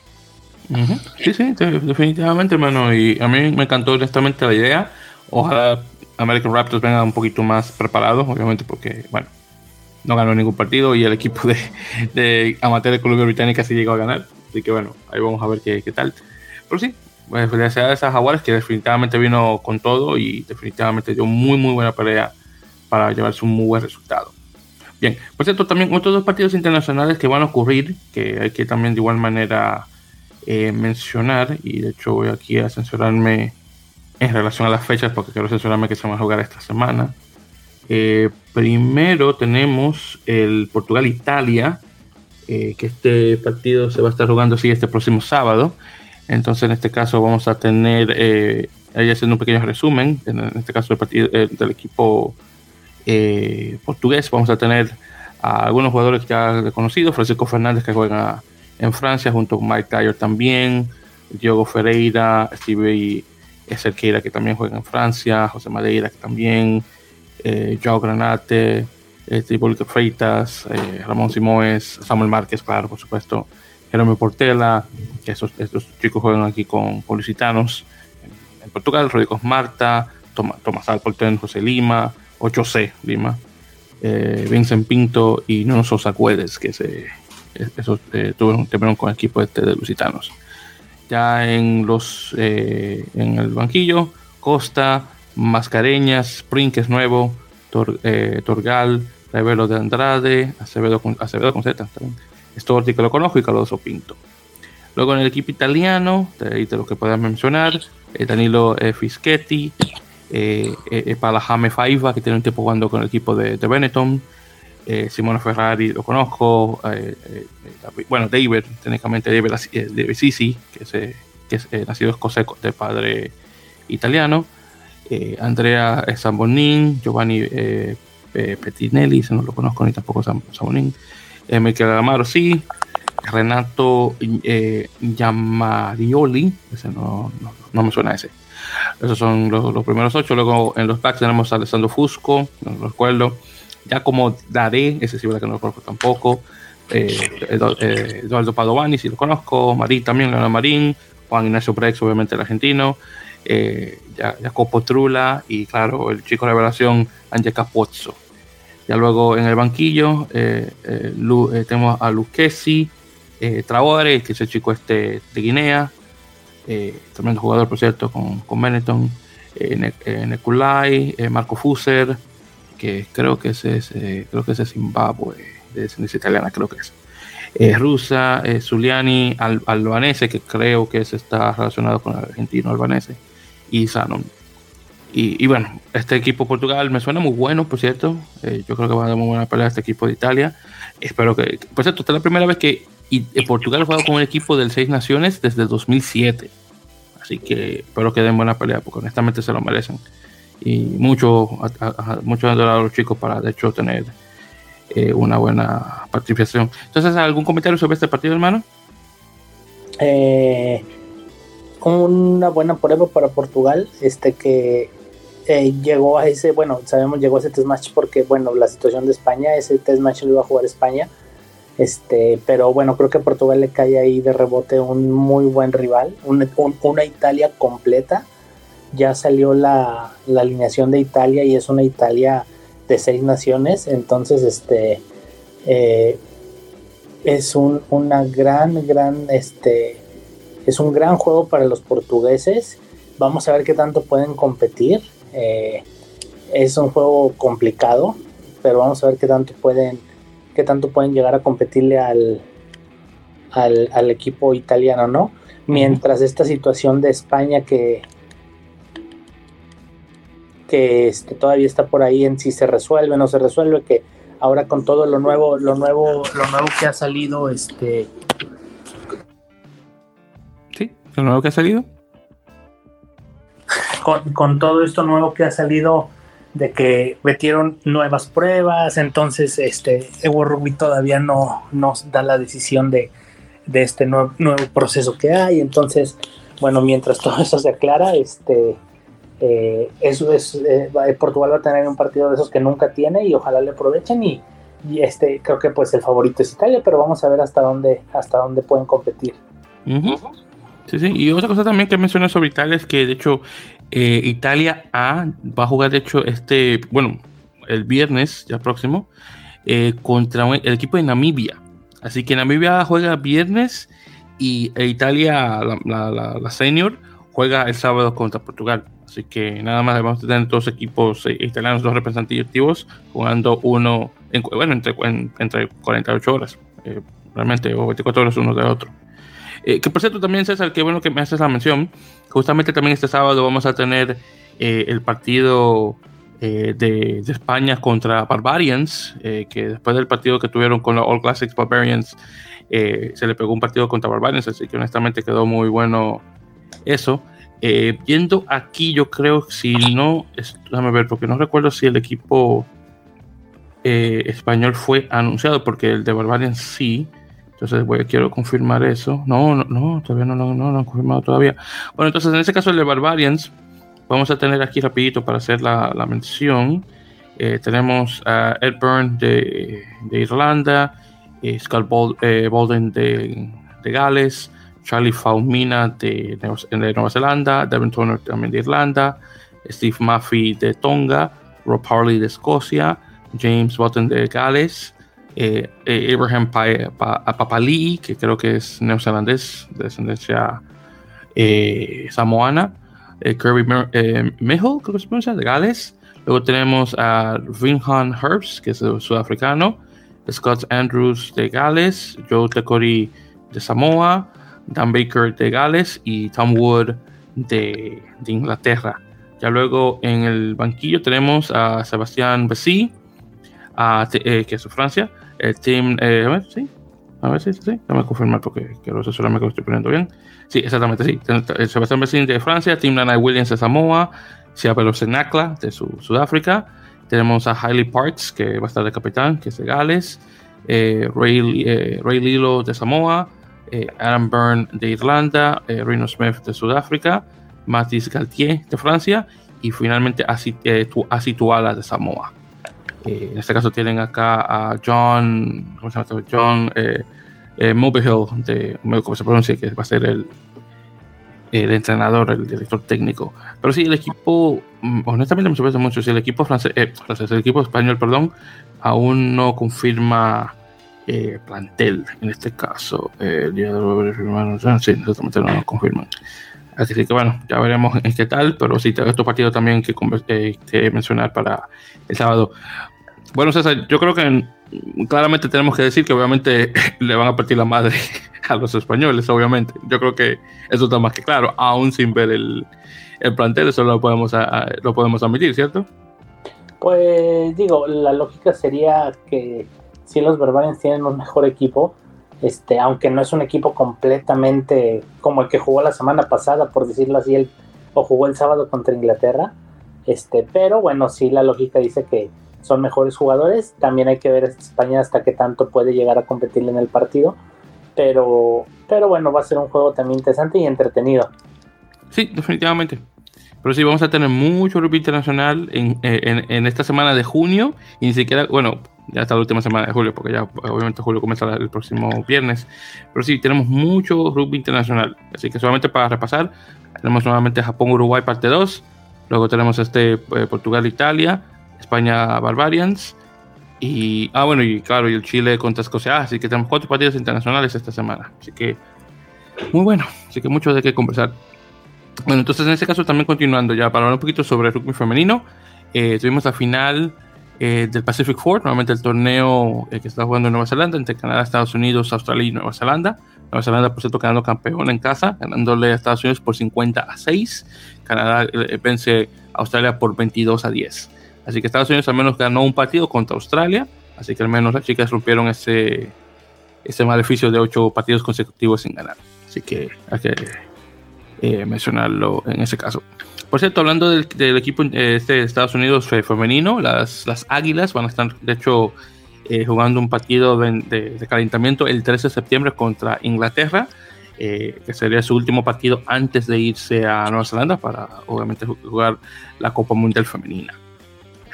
Sí, sí, definitivamente, hermano. Y a mí me encantó honestamente la idea. Ojalá American Raptors venga un poquito más preparado, obviamente, porque, bueno, no ganó ningún partido y el equipo de, amateur de Columbia Británica sí llegó a ganar. Así que bueno, ahí vamos a ver qué, qué tal. Pero sí, pues, felicidades a Jaguares que definitivamente vino con todo y definitivamente dio muy muy buena pelea para llevarse un muy buen resultado. Bien, por cierto, también otros dos partidos internacionales que van a ocurrir, que hay que también de igual manera eh, mencionar, y de hecho voy aquí a censurarme en relación a las fechas, porque quiero censurarme que se van a jugar esta semana. Eh, primero tenemos el Portugal-Italia, eh, que este partido se va a estar jugando así este próximo sábado. Entonces, en este caso, vamos a tener, eh, ahí haciendo un pequeño resumen, en este caso del, partido, del equipo portugués, vamos a tener a algunos jugadores ya reconocidos, Francisco Fernández que juega en Francia, junto con Mike Dyer también, Diogo Ferreira, Steve Cerqueira que también juega en Francia, José Madeira que también, eh, Joao Granate, eh, Freitas, eh, Ramón Simóes, Samuel Márquez, claro, por supuesto, Jeremy Portela, que estos chicos juegan aquí con, con Lusitanos en, Portugal, Rodrigo Marta, Tomás, Tomás José Lima, 8C Lima, Vincent Pinto y Nuno Sosa Cuedes, que se, esos eh, tuvieron, con el equipo este de Lusitanos. Ya en los en el banquillo, Costa, Mascareñas, Spring, que es nuevo, eh, Torgal, Revelo de Andrade, Acevedo con, Acevedo con Z. Storti que lo conozco y Carlos Pinto. Luego en el equipo italiano, de, de lo que podemos mencionar, eh, Danilo eh, Fischetti, eh, Palajame Faiva, que tiene un tiempo jugando con el equipo de, de Benetton, Simone Ferrari lo conozco, bueno, David, técnicamente David, David Sisi, que es, que es nacido escocés de padre italiano, eh, Andrea Zambonin, Giovanni eh, Petinelli, se no lo conozco ni tampoco Zambonin, eh, Michael Amaro, sí, Renato eh, Yamarioli, ese no, no, me suena ese. Esos son los, primeros ocho. Luego en los packs tenemos a Alessandro Fusco, no lo recuerdo. Ya como Daré, ese sí, que no lo conozco tampoco. Eduardo Padovani, si lo conozco. Marín también, Leonardo Marín. Juan Ignacio Brex, obviamente el argentino eh, Jacopo Trula y claro, el chico de revelación Angel Capozzo. Ya luego en el banquillo eh, eh, eh tenemos a Lucchesi, eh, Traore, que es el chico este de Guinea, tremendo jugador por cierto con, con Benetton, Nekulai, Marco Fuser, que creo que ese es, creo que ese es Zimbabue, de descendencia italiana creo que es. rusa, Zuliani, Al albanese, que creo que ese está relacionado con el argentino albanese y Sanon. Y, bueno, este equipo Portugal me suena muy bueno, por cierto. Eh, yo creo que va a dar muy buena pelea este equipo de Italia. Espero que. Por cierto, esta es la primera vez que eh, Portugal ha jugado con un equipo del Seis Naciones desde 2007. Así que espero que den buena pelea, porque honestamente se lo merecen. Y mucho, mucho a los chicos para, de hecho, tener eh, una buena participación. Entonces, ¿algún comentario sobre este partido, hermano? Eh una buena prueba para Portugal, este que eh, llegó a ese, bueno, sabemos llegó a ese test match porque, bueno, la situación de España, ese test match lo iba a jugar España, este, pero bueno, creo que a Portugal le cae ahí de rebote un muy buen rival, una Italia completa, ya salió la, alineación de Italia y es una Italia de seis naciones, entonces, este, eh, es un, una gran, gran, este, es un gran juego para los portugueses. Vamos a ver qué tanto pueden competir. Eh, es un juego complicado, pero vamos a ver qué tanto pueden, qué tanto pueden llegar a competirle al, al, equipo italiano, ¿no? Mientras esta situación de España que, que este, todavía está por ahí en si se resuelve o no se resuelve, que ahora con todo lo nuevo, lo nuevo, lo nuevo que ha salido, este, lo nuevo que ha salido? Con, todo esto nuevo que ha salido de que metieron nuevas pruebas, entonces este Evo Rugby todavía no nos da la decisión de, este nuevo, proceso que hay, entonces bueno, mientras todo eso se aclara, este eh, eso es eh, Portugal va a tener un partido de esos que nunca tiene y ojalá le aprovechen y, este creo que pues el favorito es Italia, pero vamos a ver hasta dónde hasta dónde pueden competir. Sí, sí. Y otra cosa también que mencioné sobre Italia es que, de hecho, eh, Italia A va a jugar, de hecho, este, bueno, el viernes ya próximo, eh, contra el equipo de Namibia. Así que Namibia juega viernes y Italia, la, senior, juega el sábado contra Portugal. Así que nada más vamos a tener dos equipos eh, italianos, dos representativos, jugando uno, en, bueno, entre, entre 48 horas, realmente, o 24 horas uno de otro. Eh, que por cierto, también César, qué bueno que me haces la mención. Justamente también este sábado vamos a tener el partido de, España contra Barbarians, que después del partido que tuvieron con los All Classics Barbarians, se le pegó un partido contra Barbarians, así que honestamente quedó muy bueno eso. Eh, viendo aquí, yo creo, si no, déjame ver, porque no recuerdo si el equipo eh, español fue anunciado, porque el de Barbarian sí. Entonces, quiero confirmar eso. No, no, no todavía no lo han confirmado todavía. Bueno, entonces en ese caso el de Barbarians, vamos a tener aquí rapidito para hacer la, la mención. Eh, tenemos a Ed Byrne de, de Irlanda, Scott Bolden de, de Gales, Charlie Faumina de, Nueva Zelanda, Devin Turner también de Irlanda, Steve Murphy de Tonga, Rob Harley de Escocia, James Button de Gales, eh, eh, Abraham Papali, que creo que es neozelandés, de descendencia eh, samoana, Kirby creo que se pronuncia, de Gales. Luego tenemos a Vinhan Herbst, que es sudafricano, Scott Andrews de Gales, Joe Tecori de Samoa, Dan Baker de Gales y Tom Wood de, Inglaterra. Ya luego en el banquillo tenemos a Sebastián Bessy, eh, que es de Francia, el team, eh, a ver, sí, a ver, sí, sí, déjame confirmar porque quiero asesorarme que lo estoy poniendo bien. Sí, exactamente, sí. Eh, Sebastián Bessy de Francia, Team Nanai Williams de Samoa, Siabelo Senakla de Sudáfrica, tenemos a Hailey Parks, que va a estar de capitán, que es de Gales, Ray, Ray Lilo de Samoa, eh, Adam Byrne de Irlanda, eh, Reno Smith de Sudáfrica, Mathis Galtier de Francia. Y finalmente Asituala de Samoa. Eh, en este caso tienen acá a John, ¿cómo se llama? John eh, de, ¿cómo se pronuncia? Que va a ser el, el entrenador, el director técnico. Pero sí, el equipo, mm, honestamente me sorprende mucho, si el equipo francés, francés, el equipo español, perdón, aún no confirma eh, plantel, en este caso, eh, el día de los sí, exactamente no lo confirman. Así que bueno, ya veremos en qué tal, pero sí, tengo estos partidos también que, eh, que mencionar para el sábado. Bueno, César, yo creo que claramente tenemos que decir que obviamente le van a partir la madre a los españoles, obviamente. Yo creo que eso está más que claro, aún sin ver el, el plantel, eso lo podemos, lo podemos admitir, ¿cierto? Pues digo, la lógica sería que si los Barbarians tienen un mejor equipo, este, aunque no es un equipo completamente como el que jugó la semana pasada, por decirlo así, el, o jugó el sábado contra Inglaterra, este, pero bueno, sí la lógica dice que son mejores jugadores, también hay que ver España hasta qué tanto puede llegar a competir en el partido, pero, pero bueno, va a ser un juego también interesante y entretenido. Sí, definitivamente. Pero sí, vamos a tener mucho rugby internacional en, en, en, esta semana de junio y ni siquiera, bueno, ya hasta la última semana de julio, porque ya obviamente julio comienza el próximo viernes. Pero sí, tenemos mucho rugby internacional. Así que solamente para repasar, tenemos nuevamente Japón-Uruguay parte 2. Luego tenemos este eh, Portugal-Italia, España-Barbarians. Y, ah, bueno, y claro, y el Chile contra Escocia. Así que tenemos cuatro partidos internacionales esta semana. Así que, muy bueno. Así que mucho de qué conversar. Bueno, entonces en este caso también continuando ya para hablar un poquito sobre el rugby femenino. Eh, tuvimos la final eh, del Pacific Four, nuevamente el torneo eh, que está jugando en Nueva Zelanda entre Canadá, Estados Unidos, Australia y Nueva Zelanda. Nueva Zelanda, por cierto, quedando campeón en casa, ganándole a Estados Unidos por 50 a 6. Canadá eh, vence a Australia por 22 a 10. Así que Estados Unidos al menos ganó un partido contra Australia. Así que al menos las chicas rompieron ese, ese maleficio de 8 partidos consecutivos sin ganar. Así que hay que mencionarlo en ese caso. Por cierto, hablando del, equipo eh, este de Estados Unidos femenino, las, las Águilas van a estar, de hecho, eh, jugando un partido de, calentamiento el 13 de septiembre contra Inglaterra, eh, que sería su último partido antes de irse a Nueva Zelanda para, obviamente, jugar la Copa Mundial Femenina.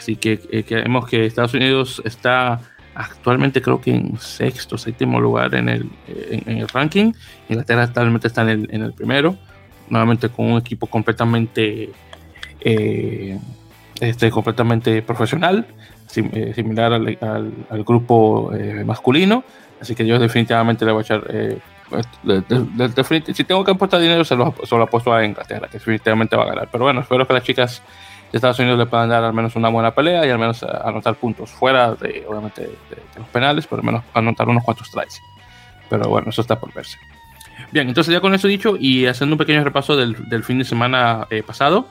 Así que creemos que Estados Unidos está actualmente creo que en sexto, séptimo lugar en el, en, el ranking. Inglaterra actualmente está en el, en el primero nuevamente con un equipo completamente eh, este, completamente profesional, eh, similar al, grupo eh, masculino. Así que yo definitivamente le voy a echar si tengo que apostar dinero, se lo, se lo apuesto a Inglaterra, que definitivamente va a ganar. Pero bueno, espero que las chicas de Estados Unidos le puedan dar al menos una buena pelea y al menos anotar puntos fuera de, obviamente, de, los penales, por lo menos anotar unos cuantos tries. Pero bueno, eso está por verse. Bien, entonces ya con eso dicho y haciendo un pequeño repaso del, del fin de semana eh, pasado,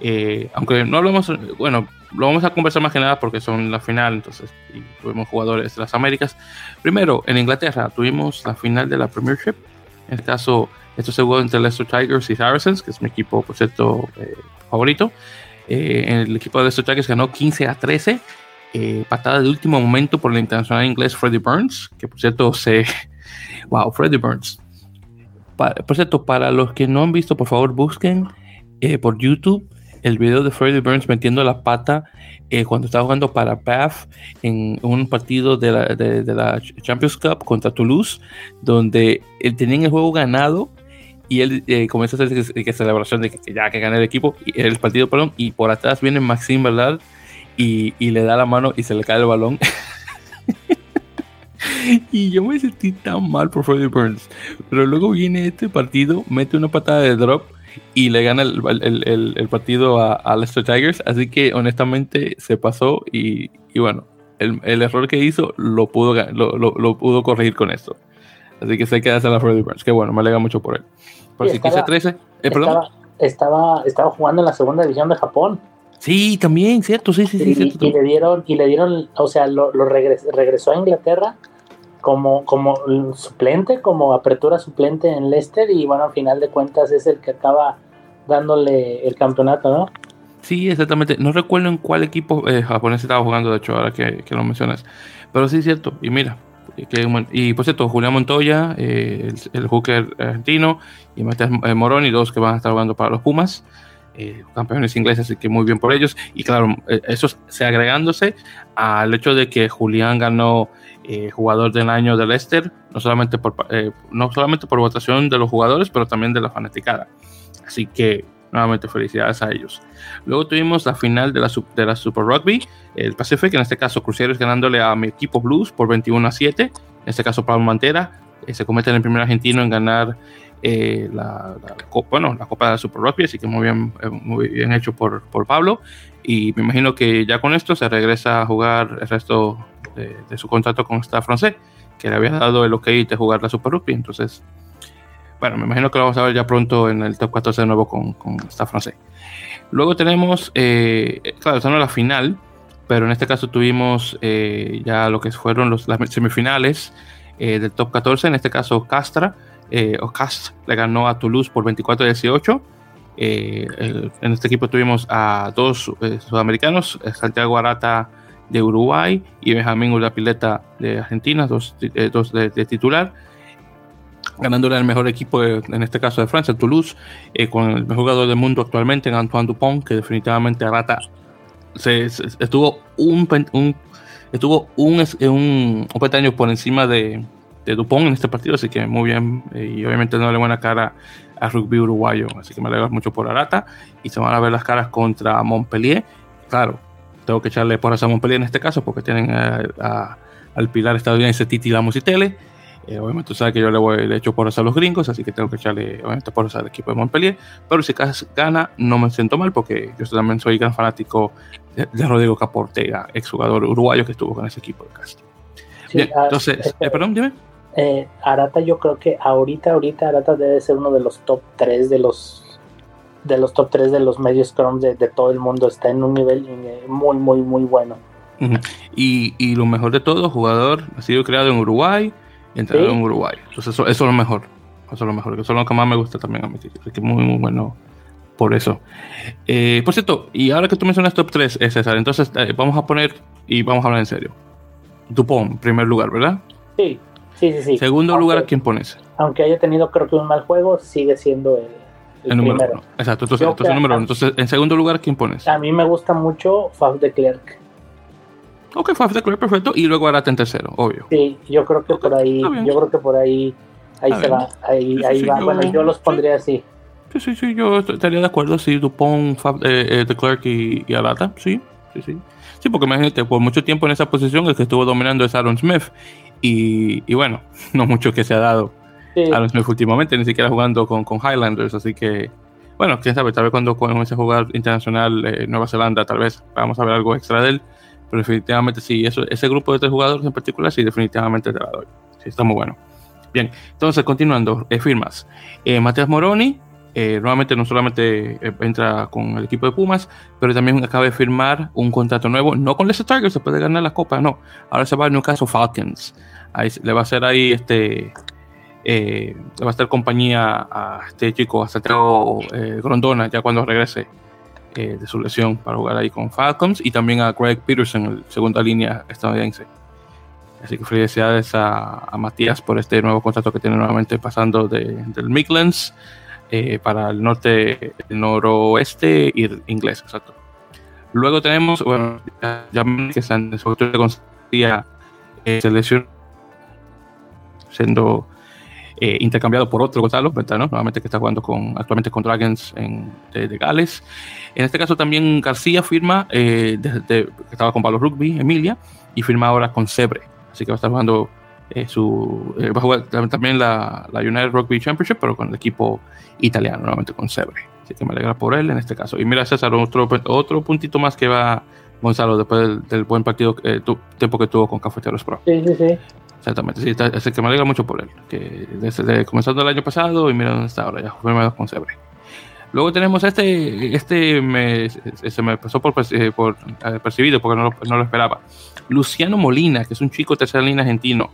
eh, aunque no hablamos, bueno, lo vamos a conversar más que nada porque son la final, entonces y tuvimos jugadores de las Américas. Primero, en Inglaterra tuvimos la final de la Premiership. En este caso, esto se jugó entre Leicester Tigers y Saracens, que es mi equipo, por cierto, eh, favorito. Eh, el equipo de Leicester Tigers ganó 15 a 13. patada de último momento por el internacional inglés Freddie Burns, que por cierto se... wow, Freddie Burns. por cierto, para los que no han visto, por favor busquen por YouTube el video de Freddie Burns metiendo la pata eh, cuando estaba jugando para Bath en un partido de la, Champions Cup contra Toulouse, donde él tenía el juego ganado y él eh, comienza a hacer que, celebración de que, ya que gané el equipo, y el partido, perdón, y por atrás viene Maxime ¿verdad? Y, y le da la mano y se le cae el balón. y yo me sentí tan mal por Freddie Burns. Pero luego viene este partido, mete una patada de drop y le gana el, partido a, Leicester Tigers. Así que honestamente se pasó y, bueno, el, error que hizo lo pudo, lo, pudo corregir con esto. Así que se queda hacer la Freddy Burns. Que bueno, me alegra mucho por él. Por si 13. Eh, estaba, estaba, jugando en la segunda división de Japón. Sí, también, cierto, sí, sí, sí. Y, le dieron, y le dieron, o sea, lo, regresó a Inglaterra como, como suplente, como apertura suplente en Leicester y bueno, al final de cuentas es el que acaba dándole el campeonato, ¿no? Sí, exactamente. No recuerdo en cuál equipo eh, japonés estaba jugando, de hecho, ahora que, lo mencionas. Pero sí es cierto. Y mira, y por cierto, Julián Montoya, eh, el, hooker argentino, y Matías eh, Morón, y dos que van a estar jugando para los Pumas. campeones ingleses, así que muy bien por ellos. Y claro, eso se agregándose al hecho de que Julián ganó eh, jugador del año del Leicester, no solamente, por, eh, no solamente por votación de los jugadores, pero también de la fanaticada. Así que nuevamente felicidades a ellos. Luego tuvimos la final de la, de la Super Rugby, el Pacific, en este caso Cruceros ganándole a mi equipo Blues por 21 a 7, en este caso Pablo Mantera, eh, se comete en el primer argentino en ganar la, bueno, la Copa de la Super Rugby, así que muy bien, muy bien hecho por, por Pablo. Y me imagino que ya con esto se regresa a jugar el resto de, su contrato con Stade francés, que le había dado el ok de jugar la Super Rugby. Entonces, bueno, me imagino que lo vamos a ver ya pronto en el top 14 de nuevo con, con Stade francés. Luego tenemos, eh, claro, esta no es la final, pero en este caso tuvimos eh, ya lo que fueron los, las semifinales eh, del top 14. En este caso, Castra, o Cast, le ganó a Toulouse por 24-18. en este equipo tuvimos a dos sudamericanos, Santiago Arata de Uruguay y Benjamín Urdapileta de Argentina, dos, eh, dos de, titular, ganándole al mejor equipo, en este caso de Francia, Toulouse, eh, con el mejor jugador del mundo actualmente, Antoine Dupont, que definitivamente Arata se, estuvo un, un estuvo un, un, un por encima de, de, Dupont en este partido, así que muy bien, eh, y obviamente no le buena cara a rugby uruguayo, así que me alegro mucho por Arata, y se van a ver las caras contra Montpellier, claro, tengo que echarle por a Montpellier en este caso, porque tienen al pilar estadounidense Titi Lamos y Tele. Eh, obviamente, tú sabes que yo le, voy, le echo por a los gringos, así que tengo que echarle, obviamente, por al equipo de Montpellier. Pero si gana, no me siento mal, porque yo también soy gran fanático de, Rodrigo Caportega, exjugador uruguayo que estuvo con ese equipo de Castro. Bien, ah, entonces, eh, perdón, dime. Eh, Arata, yo creo que ahorita, ahorita Arata debe ser uno de los top 3 de los de los top 3 de los medios Scrum de, todo el mundo. Está en un nivel muy, muy, muy bueno. y, y, lo mejor de todo, jugador ha sido creado en Uruguay y entrenado en Uruguay. Entonces, eso, eso, es lo mejor. Eso es lo mejor. Eso es lo que más me gusta también a mí. Así que muy, muy bueno por eso. Eh, por cierto, y ahora que tú mencionas top 3, es César, entonces eh, vamos a poner y vamos a hablar en serio. Dupont, primer lugar, ¿verdad? Sí, sí, sí. sí. Segundo lugar, ¿a quién pones? Aunque haya tenido creo que un mal juego, sigue siendo el, el, número uno. Exacto, entonces, entonces número uno. Entonces, en segundo lugar, ¿quién pones? A mí me gusta mucho Faf de Klerk. Ok, de Klerk, perfecto. Y luego Arata en tercero, obvio. Sí, yo creo que por ahí, yo creo que por ahí, ahí se va, ahí, ahí va. bueno, yo los pondría así. Sí, sí, sí, yo estaría de acuerdo si Dupont, Faf eh, eh, de Klerk y, y Arata, sí, sí, sí. Sí, porque imagínate, por mucho tiempo en esa posición el que estuvo dominando es Aaron Smith. Y, y bueno, no mucho que se ha dado Aaron Smith últimamente, ni siquiera jugando con, con Highlanders, así que, bueno, quién sabe, tal vez cuando comience a jugar internacional eh, Nueva Zelanda, tal vez vamos a ver algo extra de él, pero definitivamente sí, eso, ese grupo de tres jugadores en particular, sí, definitivamente te la doy. Sí, está muy bueno. Bien, entonces continuando, eh, firmas. Eh, Moroni, eh, nuevamente no solamente eh, entra con el equipo de Pumas, pero también acaba de firmar un contrato nuevo, no con Leicester Tigers, se puede ganar la copa, no. Ahora se va a Newcastle Falcons. Ahí le va a hacer ahí este. le va a estar compañía a este chico, a Santiago Grondona, ya cuando regrese de su lesión para jugar ahí con Falcons, y también a Greg Peterson, el segunda línea estadounidense. Así que felicidades a, a, Matías por este nuevo contrato que tiene nuevamente pasando de, del Midlands eh, para el norte, el noroeste y el inglés, exacto. Luego tenemos, bueno, ya, que se todo conseguía eh, selección siendo eh, intercambiado por otro Gonzalo ¿no? nuevamente que está jugando con, actualmente con Dragons en, de, de Gales. En este caso también García firma, eh, desde, que estaba con Pablo Rugby, Emilia, y firma ahora con Sebre así que va a estar jugando eh, su. Eh, va a jugar también la, la, United Rugby Championship, pero con el equipo italiano, nuevamente con Sebre. Así que me alegra por él en este caso. Y mira, César, otro, otro puntito más que va Gonzalo después del, buen partido, eh, tiempo que tuvo con Cafeteros Pro. Sí, sí, sí. Exactamente, sí, está, así que me alegra mucho por él. Que desde, comenzando el año pasado y mira dónde está ahora, ya firmado con Sebre. Luego tenemos este, este me, se me pasó por, por percibido porque no lo, no lo, esperaba. Luciano Molina, que es un chico tercera línea argentino.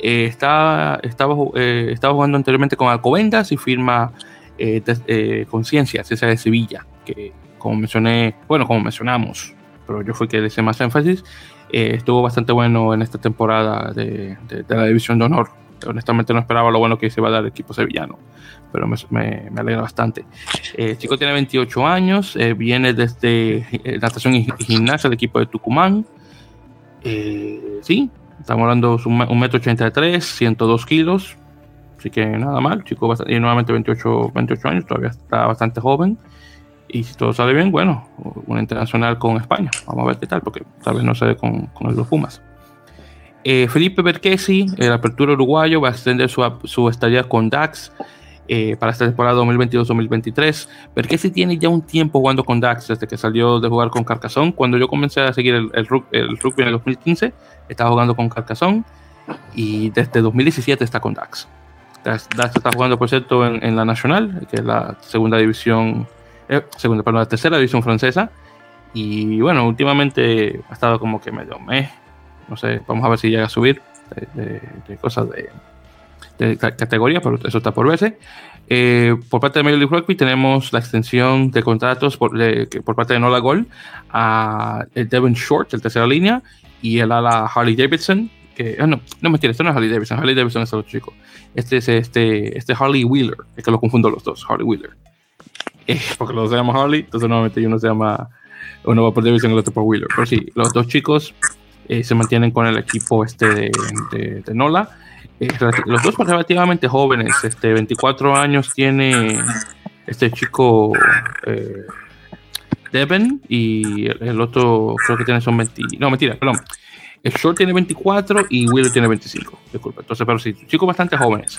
Eh, está, estaba, eh, estaba jugando anteriormente con Alcobendas y firma eh, eh, Conciencias, esa de Sevilla, que como mencioné, bueno, como mencionamos, pero yo fui que le hice más énfasis, estuvo bastante bueno en esta temporada de, de, de la División de Honor. Honestamente no esperaba lo bueno que se iba a dar el equipo sevillano pero me, me, me alegra bastante. Eh, el chico tiene 28 años, eh, viene desde eh, natación y gimnasia del equipo de Tucumán. Eh, sí, estamos hablando de un metro 83, 102 kilos, así que nada mal. Chico bastante, y nuevamente 28, 28 años, todavía está bastante joven. Y si todo sale bien, bueno, una internacional con España. Vamos a ver qué tal, porque tal vez no se ve con, con los Pumas. Eh, Felipe Berquesi, el apertura uruguayo, va a extender su, su estadía con DAX eh, para esta temporada 2022-2023. Porque si tiene ya un tiempo jugando con Dax desde que salió de jugar con Carcassonne. Cuando yo comencé a seguir el, el, el rugby en el 2015, estaba jugando con Carcassonne y desde 2017 está con. Dax, Dax está jugando, por cierto, en, en, la Nacional, que es la segunda división, eh, segunda, perdón, la tercera división francesa. Y bueno, últimamente ha estado como que medio meh. No sé, vamos a ver si llega a subir de, de, de cosas de, de categoría, pero eso está por verse. Eh, por parte de Major League Rugby tenemos la extensión de contratos por, de, por parte de Nola Gol a Devon Short, el tercera línea, y el ala Harley Davidson, que oh, no, no mentira, este no es Harley Davidson, Harley Davidson es el otro chico. Este es este, este Harley Wheeler, es que lo confundo los dos, Harley Wheeler. Eh, porque los dos se llama Harley, entonces normalmente uno se llama, uno va por Davidson y el otro por Wheeler. Pero sí, los dos chicos eh, se mantienen con el equipo este de, Nola eh, los dos son relativamente jóvenes, este 24 años tiene este chico Devin y el, otro creo que tiene son 20, no mentira, perdón. El Short tiene 24 y Will tiene 25, disculpa. Entonces, pero sí, chicos bastante jóvenes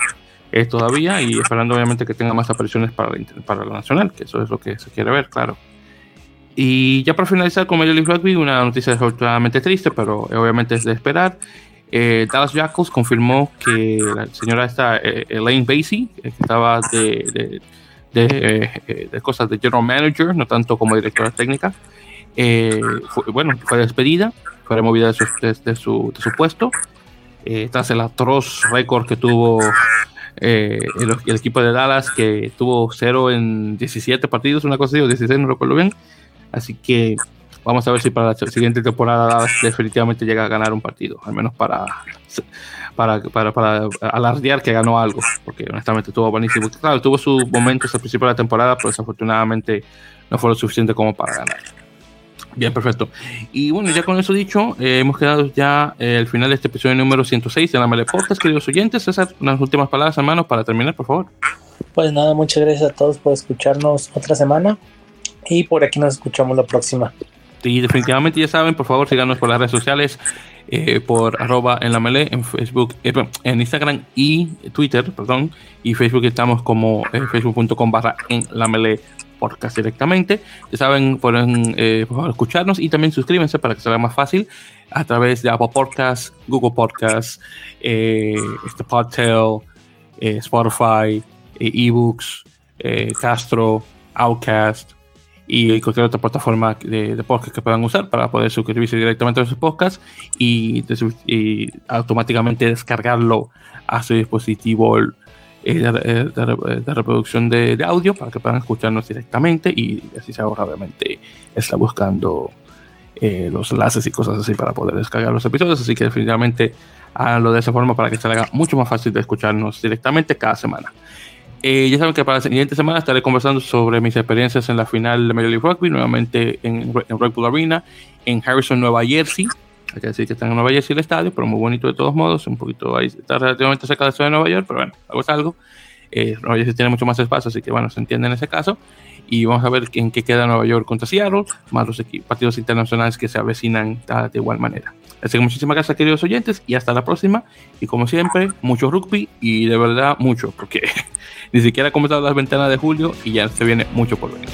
eh, todavía y esperando obviamente que tenga más apariciones para la, para la nacional, que eso es lo que se quiere ver, claro. Y ya para finalizar con Major League Rugby, una noticia desafortunadamente triste, pero obviamente es de esperar. Eh, Dallas Jackals confirmó que la señora esta, eh, Elaine Basie, que estaba de, de, de, eh, de, cosas de general manager, no tanto como directora técnica, eh, fue, bueno, fue despedida, fue removida de su, su, su, puesto, tras el atroz récord que tuvo el, el, equipo de Dallas, que tuvo 0 en 17 partidos, una cosa así, o 16, no recuerdo bien. Así que Vamos a ver si para la siguiente temporada definitivamente llega a ganar un partido, al menos para, para, para, para alardear que ganó algo, porque honestamente estuvo buenísimo. Claro, tuvo sus momentos al principio de la temporada, pero desafortunadamente no fue lo suficiente como para ganar. Bien, perfecto. Y bueno, ya con eso dicho, eh, hemos quedado ya eh, al final de este episodio número 106 de la Mele Podcast, queridos oyentes. César, unas últimas palabras, hermanos, para terminar, por favor. Pues nada, muchas gracias a todos por escucharnos otra semana y por aquí nos escuchamos la próxima. Y definitivamente ya saben, por favor, síganos por las redes sociales, eh, por arroba en la en Facebook, eh, en Instagram y Twitter, perdón. Y Facebook estamos como eh, facebook.com barra en la melee podcast directamente. Ya saben, pueden favor, escucharnos y también suscríbanse para que sea más fácil a través de Apple Podcasts, Google Podcasts, este Podtail, Spotify, eBooks, Castro, Outcast y cualquier otra plataforma de, podcast que puedan usar para poder suscribirse directamente a sus podcasts y, automáticamente descargarlo a su dispositivo eh, de, reproducción de, audio para que puedan escucharnos directamente y así se ahorra obviamente está buscando eh, los enlaces y cosas así para poder descargar los episodios así que definitivamente háganlo de esa forma para que se haga mucho más fácil de escucharnos directamente cada semana eh, ya saben que para la siguiente semana estaré conversando sobre mis experiencias en la final de Major League Rugby, nuevamente en, en Red Bull Arena, en Harrison, Nueva Jersey. Hay que decir que está en Nueva Jersey el estadio, pero muy bonito de todos modos. Un poquito ahí, está relativamente cerca de ciudad de Nueva York, pero bueno, algo es algo. Eh, Nueva Jersey tiene mucho más espacio, así que bueno, se entiende en ese caso. Y vamos a ver en qué queda Nueva York contra Seattle, más los partidos internacionales que se avecinan de igual manera. Así que muchísimas gracias, queridos oyentes, y hasta la próxima. Y como siempre, mucho rugby y de verdad mucho, porque ni siquiera ha comenzado las ventanas de julio y ya se viene mucho por venir.